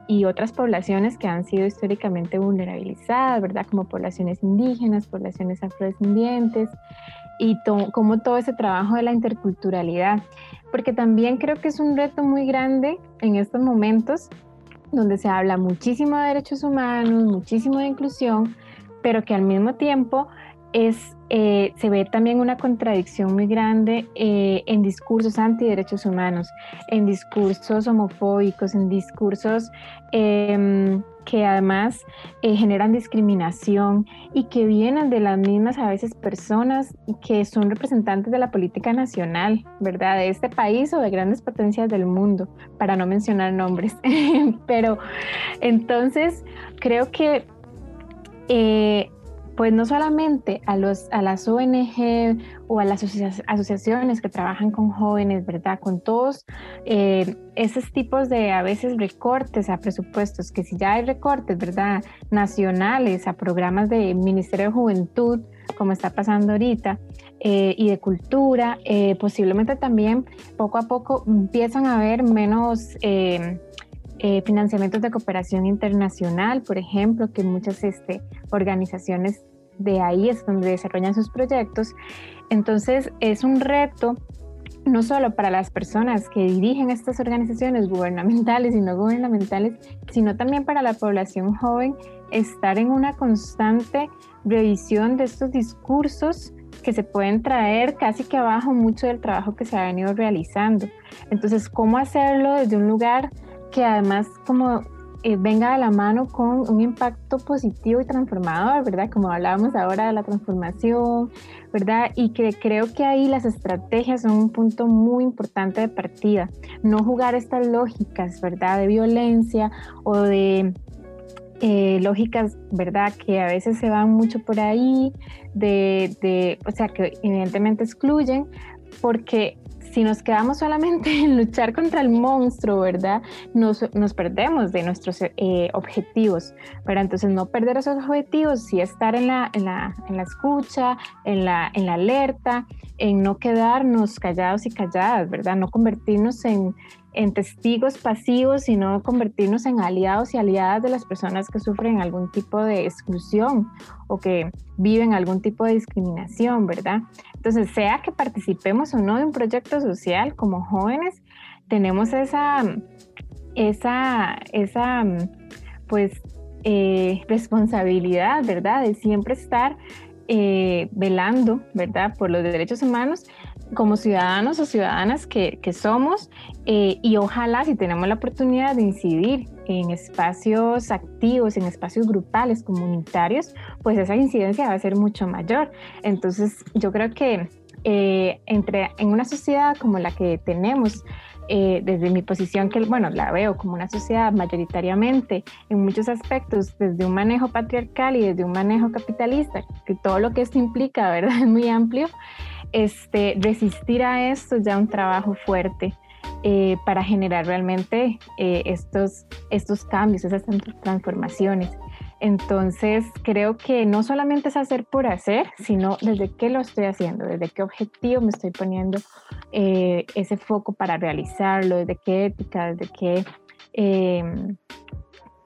y otras poblaciones que han sido históricamente vulnerabilizadas, ¿verdad? Como poblaciones indígenas, poblaciones afrodescendientes y como todo ese trabajo de la interculturalidad, porque también creo que es un reto muy grande en estos momentos donde se habla muchísimo de derechos humanos, muchísimo de inclusión, pero que al mismo tiempo es, eh, se ve también una contradicción muy grande eh, en discursos antiderechos humanos, en discursos homofóbicos, en discursos em, que además eh, generan discriminación y que vienen de las mismas a veces personas que son representantes de la política nacional, ¿verdad? De este país o de grandes potencias del mundo, para no mencionar nombres. Pero entonces creo que pues no solamente a, los, a las ONG o a las asociaciones que trabajan con jóvenes, ¿verdad? Con todos eh, esos tipos de a veces recortes a presupuestos, que si ya hay recortes, ¿verdad? Nacionales a programas de Ministerio de Juventud, como está pasando ahorita, eh, y de cultura, eh, posiblemente también poco a poco empiezan a haber menos... financiamientos de cooperación internacional, por ejemplo, que muchas este, organizaciones de ahí es donde desarrollan sus proyectos. Entonces es un reto no solo para las personas que dirigen estas organizaciones gubernamentales y no gubernamentales, sino también para la población joven, estar en una constante revisión de estos discursos que se pueden traer casi que abajo mucho del trabajo que se ha venido realizando. Entonces, ¿cómo hacerlo desde un lugar que además como eh, venga de la mano con un impacto positivo y transformador, ¿verdad? Como hablábamos ahora de la transformación, ¿verdad? Y que creo que ahí las estrategias son un punto muy importante de partida. No jugar estas lógicas, ¿verdad? De violencia o de eh, lógicas, ¿verdad? Que a veces se van mucho por ahí, de, de, o sea, que evidentemente excluyen, porque si nos quedamos solamente en luchar contra el monstruo, ¿verdad? Nos, nos perdemos de nuestros eh, objetivos, pero entonces no perder esos objetivos, sí estar en la, en la, en la escucha, en la, en la alerta, en no quedarnos callados y calladas, ¿verdad? No convertirnos en, en testigos pasivos, sino convertirnos en aliados y aliadas de las personas que sufren algún tipo de exclusión o que viven algún tipo de discriminación, ¿verdad? Entonces, sea que participemos o no de un proyecto social como jóvenes, tenemos esa, esa, esa, pues, eh, responsabilidad, ¿verdad? De siempre estar eh, velando, ¿verdad? Por los derechos humanos como ciudadanos o ciudadanas que, somos eh, y ojalá si tenemos la oportunidad de incidir en espacios activos, en espacios grupales, comunitarios, pues esa incidencia va a ser mucho mayor. Entonces yo creo que eh, entre, en una sociedad como la que tenemos, eh, desde mi posición, que bueno, la veo como una sociedad mayoritariamente en muchos aspectos, desde un manejo patriarcal y desde un manejo capitalista, que todo lo que esto implica, ¿verdad? Es muy amplio este, resistir a esto ya un trabajo fuerte eh, para generar realmente eh, estos, estos cambios, esas transformaciones. Entonces, creo que no solamente es hacer por hacer, sino desde qué lo estoy haciendo, desde qué objetivo me estoy poniendo eh, ese foco para realizarlo, desde qué ética, desde qué, em,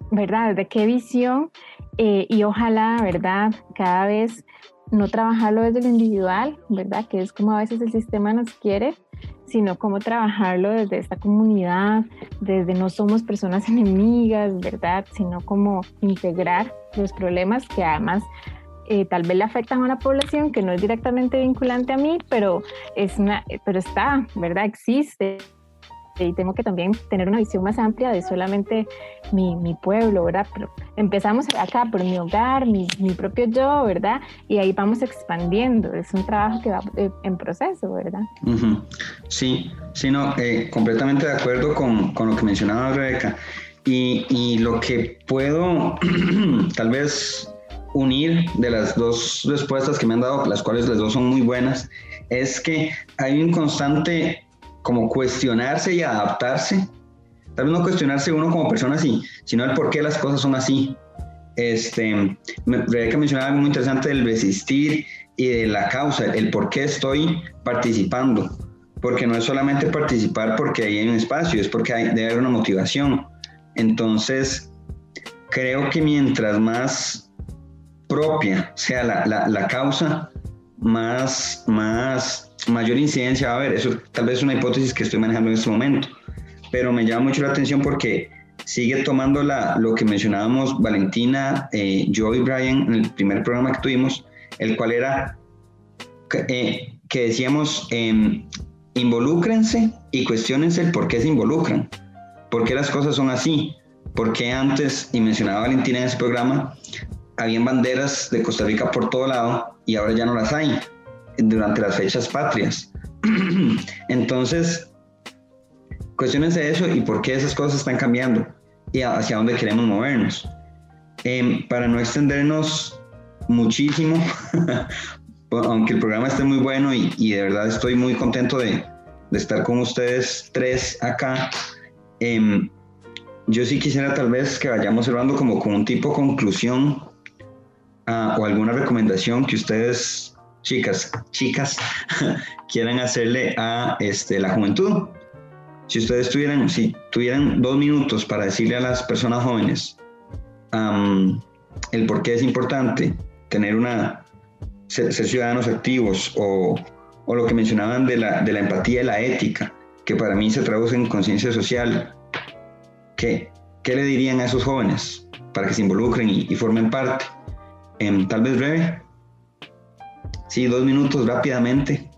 ¿verdad? Desde qué visión y ojalá, ¿verdad? Cada vez no trabajarlo desde lo individual, ¿verdad? Que es como a veces el sistema nos quiere, sino como trabajarlo desde esta comunidad, desde no somos personas enemigas, ¿verdad? Sino como integrar los problemas que además eh, tal vez le afectan a una población que no es directamente vinculante a mí, pero, es una, pero está, ¿verdad? Existe y tengo que también tener una visión más amplia de solamente mi, mi pueblo, ¿verdad? Pero empezamos acá por mi hogar, mi, mi, propio yo, ¿verdad? Y ahí vamos expandiendo. Es un trabajo que va eh, en proceso, ¿verdad? Sí, sí, no, eh, completamente de acuerdo con, con, lo que mencionaba Rebeca. Y, y lo que puedo tal vez unir de las dos respuestas que me han dado, las cuales las dos son muy buenas, es que hay un constante como cuestionarse y adaptarse. Tal vez no cuestionarse uno como persona así, sino el por qué las cosas son así. Este, que mencionaba algo muy interesante del resistir y de la causa, el por qué estoy participando. Porque no es solamente participar porque hay un espacio, es porque hay, debe haber una motivación. Entonces, creo que mientras más propia sea la, la, causa, más, más, mayor incidencia va a haber. Eso tal vez es una hipótesis que estoy manejando en este momento, pero me llama mucho la atención porque sigue tomando la, lo que mencionábamos Valentina, eh, yo y Brian en el primer programa que tuvimos, el cual era que, eh, decíamos, eh, involúcrense y cuestionense el por qué se involucran, por qué las cosas son así, por qué antes, y mencionaba Valentina en ese programa, habían banderas de Costa Rica por todo lado y ahora ya no las hay durante las fechas patrias. Entonces, cuestionense eso y por qué esas cosas están cambiando y hacia dónde queremos movernos. Em, para no extendernos muchísimo, aunque el programa esté muy bueno y, de verdad estoy muy contento de, estar con ustedes tres acá, em, yo sí quisiera tal vez que vayamos cerrando como con un tipo de conclusión ah, o alguna recomendación que ustedes, chicas, chicas, quieran hacerle a este, la juventud si ustedes tuvieran, si tuvieran dos minutos para decirle a las personas jóvenes el por qué es importante tener una, ser, ciudadanos activos o, o, lo que mencionaban de la, de la empatía y la ética, que para mí se traduce en conciencia social, ¿qué, ¿qué le dirían a esos jóvenes para que se involucren y, formen parte? Em, tal vez breve. Sí, dos minutos rápidamente.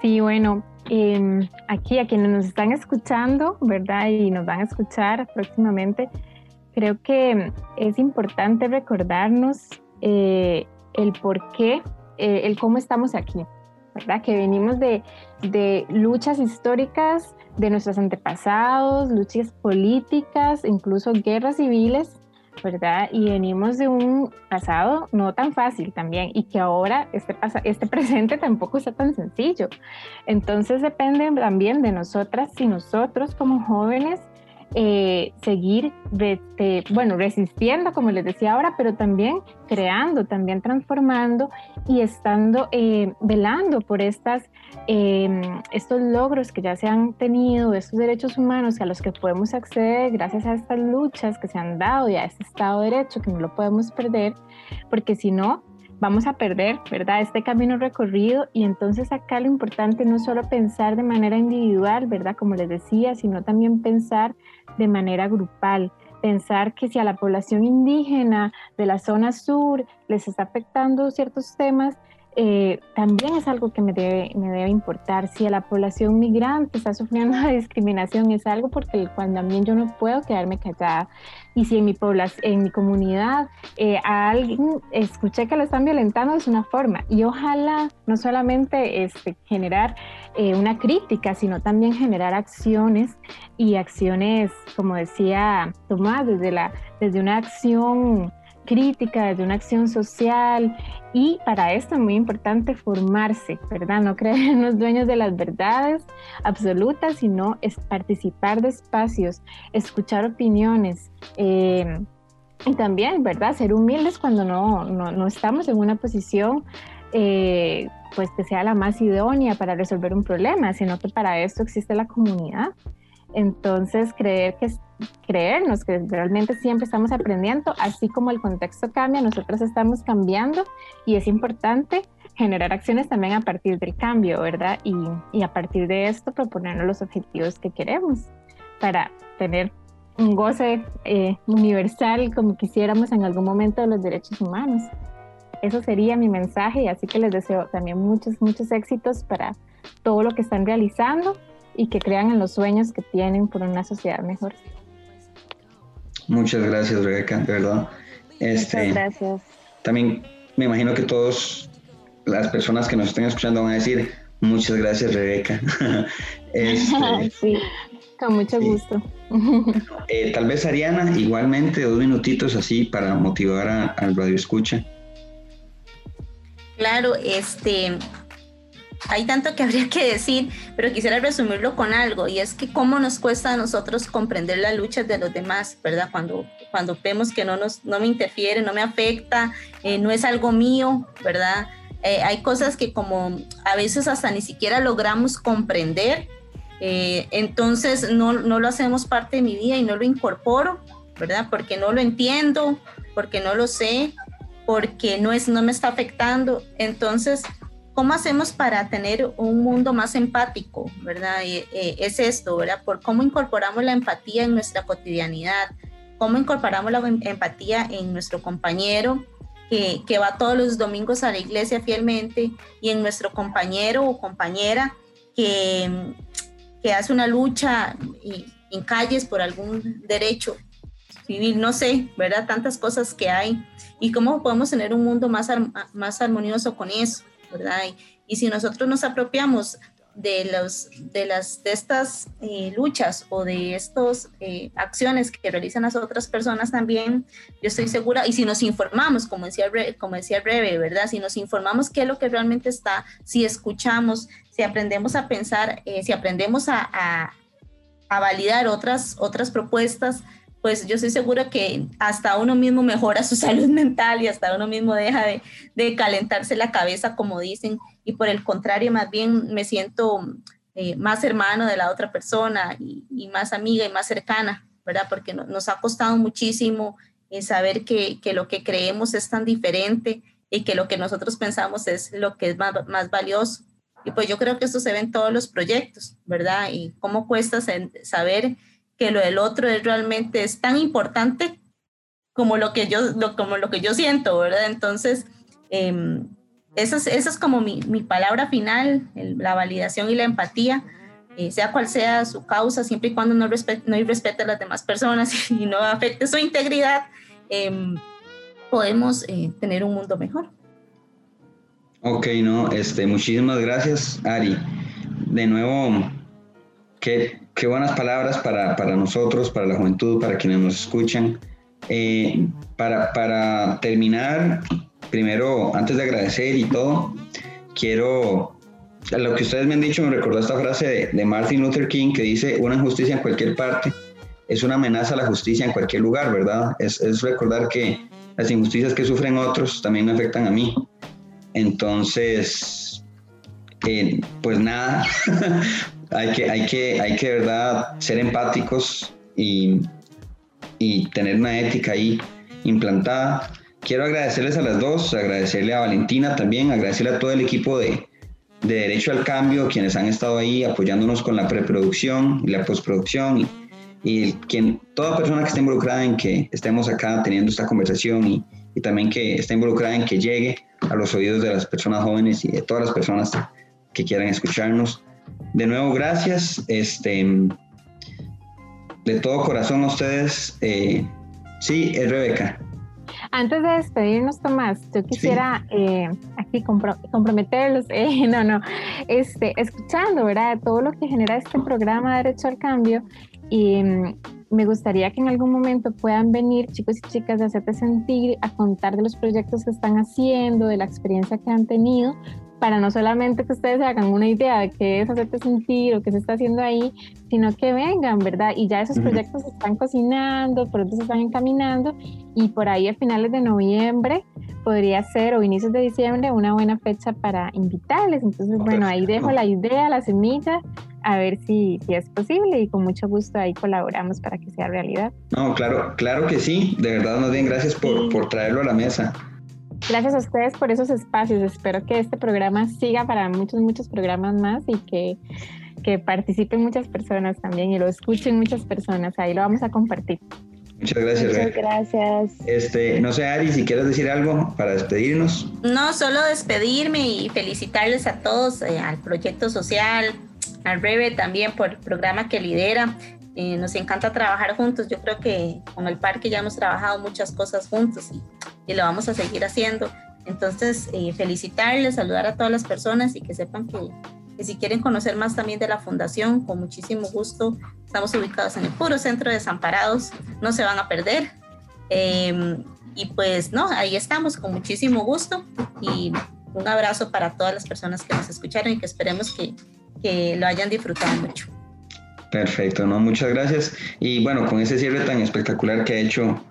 Sí, bueno, Em, aquí a quienes nos están escuchando, ¿verdad? Y nos van a escuchar próximamente, creo que es importante recordarnos eh, el por qué, eh, el cómo estamos aquí, ¿verdad? Que venimos de, de luchas históricas de nuestros antepasados, luchas políticas, incluso guerras civiles, ¿verdad? Y venimos de un pasado no tan fácil también y que ahora este, este presente tampoco está tan sencillo. Entonces depende también de nosotras y nosotros como jóvenes eh, seguir, bueno, resistiendo, como les decía ahora, pero también creando, también transformando y estando eh, velando por estas, em, estos logros que ya se han tenido, estos derechos humanos a los que podemos acceder gracias a estas luchas que se han dado y a este Estado de Derecho que no lo podemos perder, porque si no, vamos a perder, ¿verdad? Este camino recorrido y entonces acá lo importante no solo pensar de manera individual, ¿verdad? Como les decía, sino también pensar de manera grupal, pensar que si a la población indígena de la zona sur les está afectando ciertos temas, eh, también es algo que me debe, me debe importar. Si a la población migrante está sufriendo la discriminación, es algo porque cuando también yo no puedo quedarme callada. Y si en mi, población, en mi comunidad eh, a alguien escuché que lo están violentando, es una forma. Y ojalá no solamente este, generar eh, una crítica, sino también generar acciones y acciones, como decía Tomás, desde, la, desde una acción crítica, de una acción social y para esto es muy importante formarse, ¿verdad? No creernos dueños de las verdades absolutas, sino es participar de espacios, escuchar opiniones. Eh, y también, ¿verdad? Ser humildes cuando no, no, no estamos en una posición eh, pues que sea la más idónea para resolver un problema, sino que para esto existe la comunidad. Entonces, creer que creernos que realmente siempre estamos aprendiendo, así como el contexto cambia, nosotros estamos cambiando y es importante generar acciones también a partir del cambio, ¿verdad? Y, y a partir de esto proponernos los objetivos que queremos para tener un goce eh, universal como quisiéramos en algún momento de los derechos humanos. Eso sería mi mensaje y así que les deseo también muchos, muchos éxitos para todo lo que están realizando y que crean en los sueños que tienen por una sociedad mejor. Muchas gracias, Rebeca, de verdad. Este, Muchas gracias. También me imagino que todas las personas que nos estén escuchando van a decir muchas gracias, Rebeca. Este, sí, con mucho gusto. Eh, tal vez Ariana, igualmente, dos minutitos así para motivar al radio escucha. Claro, este, hay tanto que habría que decir, pero quisiera resumirlo con algo, y es que cómo nos cuesta a nosotros comprender las luchas de los demás, ¿verdad? Cuando, cuando vemos que no, nos, no me interfiere, no me afecta, eh, no es algo mío, ¿verdad? Eh, hay cosas que como a veces hasta ni siquiera logramos comprender Eh, entonces no, no lo hacemos parte de mi vida y no lo incorporo, ¿verdad? Porque no lo entiendo, porque no lo sé, porque no, es, no me está afectando. Entonces, ¿cómo hacemos para tener un mundo más empático, verdad? Eh, es esto, ¿verdad? Por cómo incorporamos la empatía en nuestra cotidianidad, cómo incorporamos la em, empatía en nuestro compañero que, que va todos los domingos a la iglesia fielmente y en nuestro compañero o compañera que, que hace una lucha en calles por algún derecho civil, no sé, ¿verdad? Tantas cosas que hay y cómo podemos tener un mundo más, más armonioso con eso, Y, si nosotros nos apropiamos de, los, de, las, de estas eh, luchas o de estas eh, acciones que realizan las otras personas también, yo estoy segura, y si nos informamos, como decía, como decía Rebe, ¿verdad? Si nos informamos qué es lo que realmente está, si escuchamos, si aprendemos a pensar, eh, si aprendemos a, a, a validar otras, otras propuestas, pues yo estoy segura que hasta uno mismo mejora su salud mental y hasta uno mismo deja de, calentarse la cabeza, como dicen, y por el contrario, más bien me siento eh, más hermano de la otra persona y, más amiga y más cercana, ¿verdad? Porque nos ha costado muchísimo eh, saber que, lo que creemos es tan diferente y que lo que nosotros pensamos es lo que es más, más valioso. Y pues yo creo que esto se ve en todos los proyectos, ¿verdad? Y cómo cuesta saber que lo del otro es realmente es tan importante como lo que yo, lo, como lo que yo siento, ¿verdad? Entonces, eh, esa, es, esa es como mi, mi palabra final, la validación y la empatía, eh, sea cual sea su causa, siempre y cuando no, respete, no respete a las demás personas y no afecte su integridad, em, podemos eh, tener un mundo mejor. Ok, no, este, muchísimas gracias, Ari. De nuevo, qué, buenas palabras para, para, nosotros, para la juventud, para quienes nos escuchan. Eh, para, para terminar, primero, antes de agradecer y todo, quiero, lo que ustedes me han dicho, me recordó esta frase de, de Martin Luther King que dice, una injusticia en cualquier parte es una amenaza a la justicia en cualquier lugar, ¿verdad? Es, es recordar que las injusticias que sufren otros también me afectan a mí. Entonces, eh, pues nada, hay que, hay que, hay que, verdad, ser empáticos y, y tener una ética ahí implantada. Quiero agradecerles a las dos, agradecerle a Valentina también, agradecerle a todo el equipo de, de Derecho al Cambio, quienes han estado ahí apoyándonos con la preproducción y la postproducción y, y quien, toda persona que esté involucrada en que estemos acá teniendo esta conversación y, y, también que esté involucrada en que llegue a los oídos de las personas jóvenes y de todas las personas que quieran escucharnos. De nuevo, gracias. Este, de todo corazón a ustedes. Eh, sí, es Rebeca. Antes de despedirnos, Tomás, yo quisiera eh, aquí comprometerlos, eh, no, no, este, escuchando, ¿verdad? Todo lo que genera este programa Derecho al Cambio y mm, me gustaría que en algún momento puedan venir chicos y chicas de Hacerte Sentir a contar de los proyectos que están haciendo, de la experiencia que han tenido, para no solamente que ustedes hagan una idea de qué es hacerte sentir o qué se está haciendo ahí, sino que vengan, ¿verdad? Y ya esos proyectos se están cocinando, pronto se están encaminando y por ahí a finales de noviembre podría ser o inicios de diciembre una buena fecha para invitarles. Entonces, bueno, ahí dejo la idea, la semilla, a ver si, si es posible y con mucho gusto ahí colaboramos para que sea realidad. No, claro, claro que sí. De verdad, más bien gracias por, por traerlo a la mesa. Gracias a ustedes por esos espacios. Espero que este programa siga para muchos, muchos programas más y que, que participen muchas personas también y lo escuchen muchas personas. Ahí lo vamos a compartir. Muchas gracias. Muchas gracias. Este, no sé, Ari, si quieres decir algo para despedirnos. No, solo despedirme y felicitarles a todos, eh, al proyecto social, al Rebe también por el programa que lidera. Eh, nos encanta trabajar juntos. Yo creo que con el parque ya hemos trabajado muchas cosas juntos y, y lo vamos a seguir haciendo. Entonces, eh, felicitarles, saludar a todas las personas y que sepan que, que, si quieren conocer más también de la fundación, con muchísimo gusto, estamos ubicados en el puro centro de Desamparados, no se van a perder. Eh, y pues, no, ahí estamos con muchísimo gusto y un abrazo para todas las personas que nos escucharon y que esperemos que, que lo hayan disfrutado mucho. Perfecto, no, muchas gracias. Y bueno, con ese cierre tan espectacular que ha hecho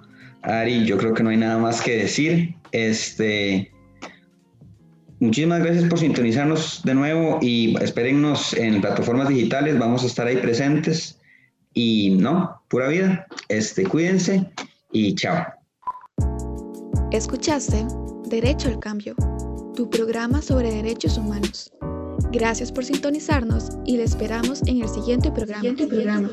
Ari, yo creo que no hay nada más que decir. Este, muchísimas gracias por sintonizarnos de nuevo y espérennos en plataformas digitales, vamos a estar ahí presentes y no, pura vida, este, cuídense y chao. Escuchaste Derecho al Cambio, tu programa sobre derechos humanos. Gracias por sintonizarnos y le esperamos en el siguiente programa.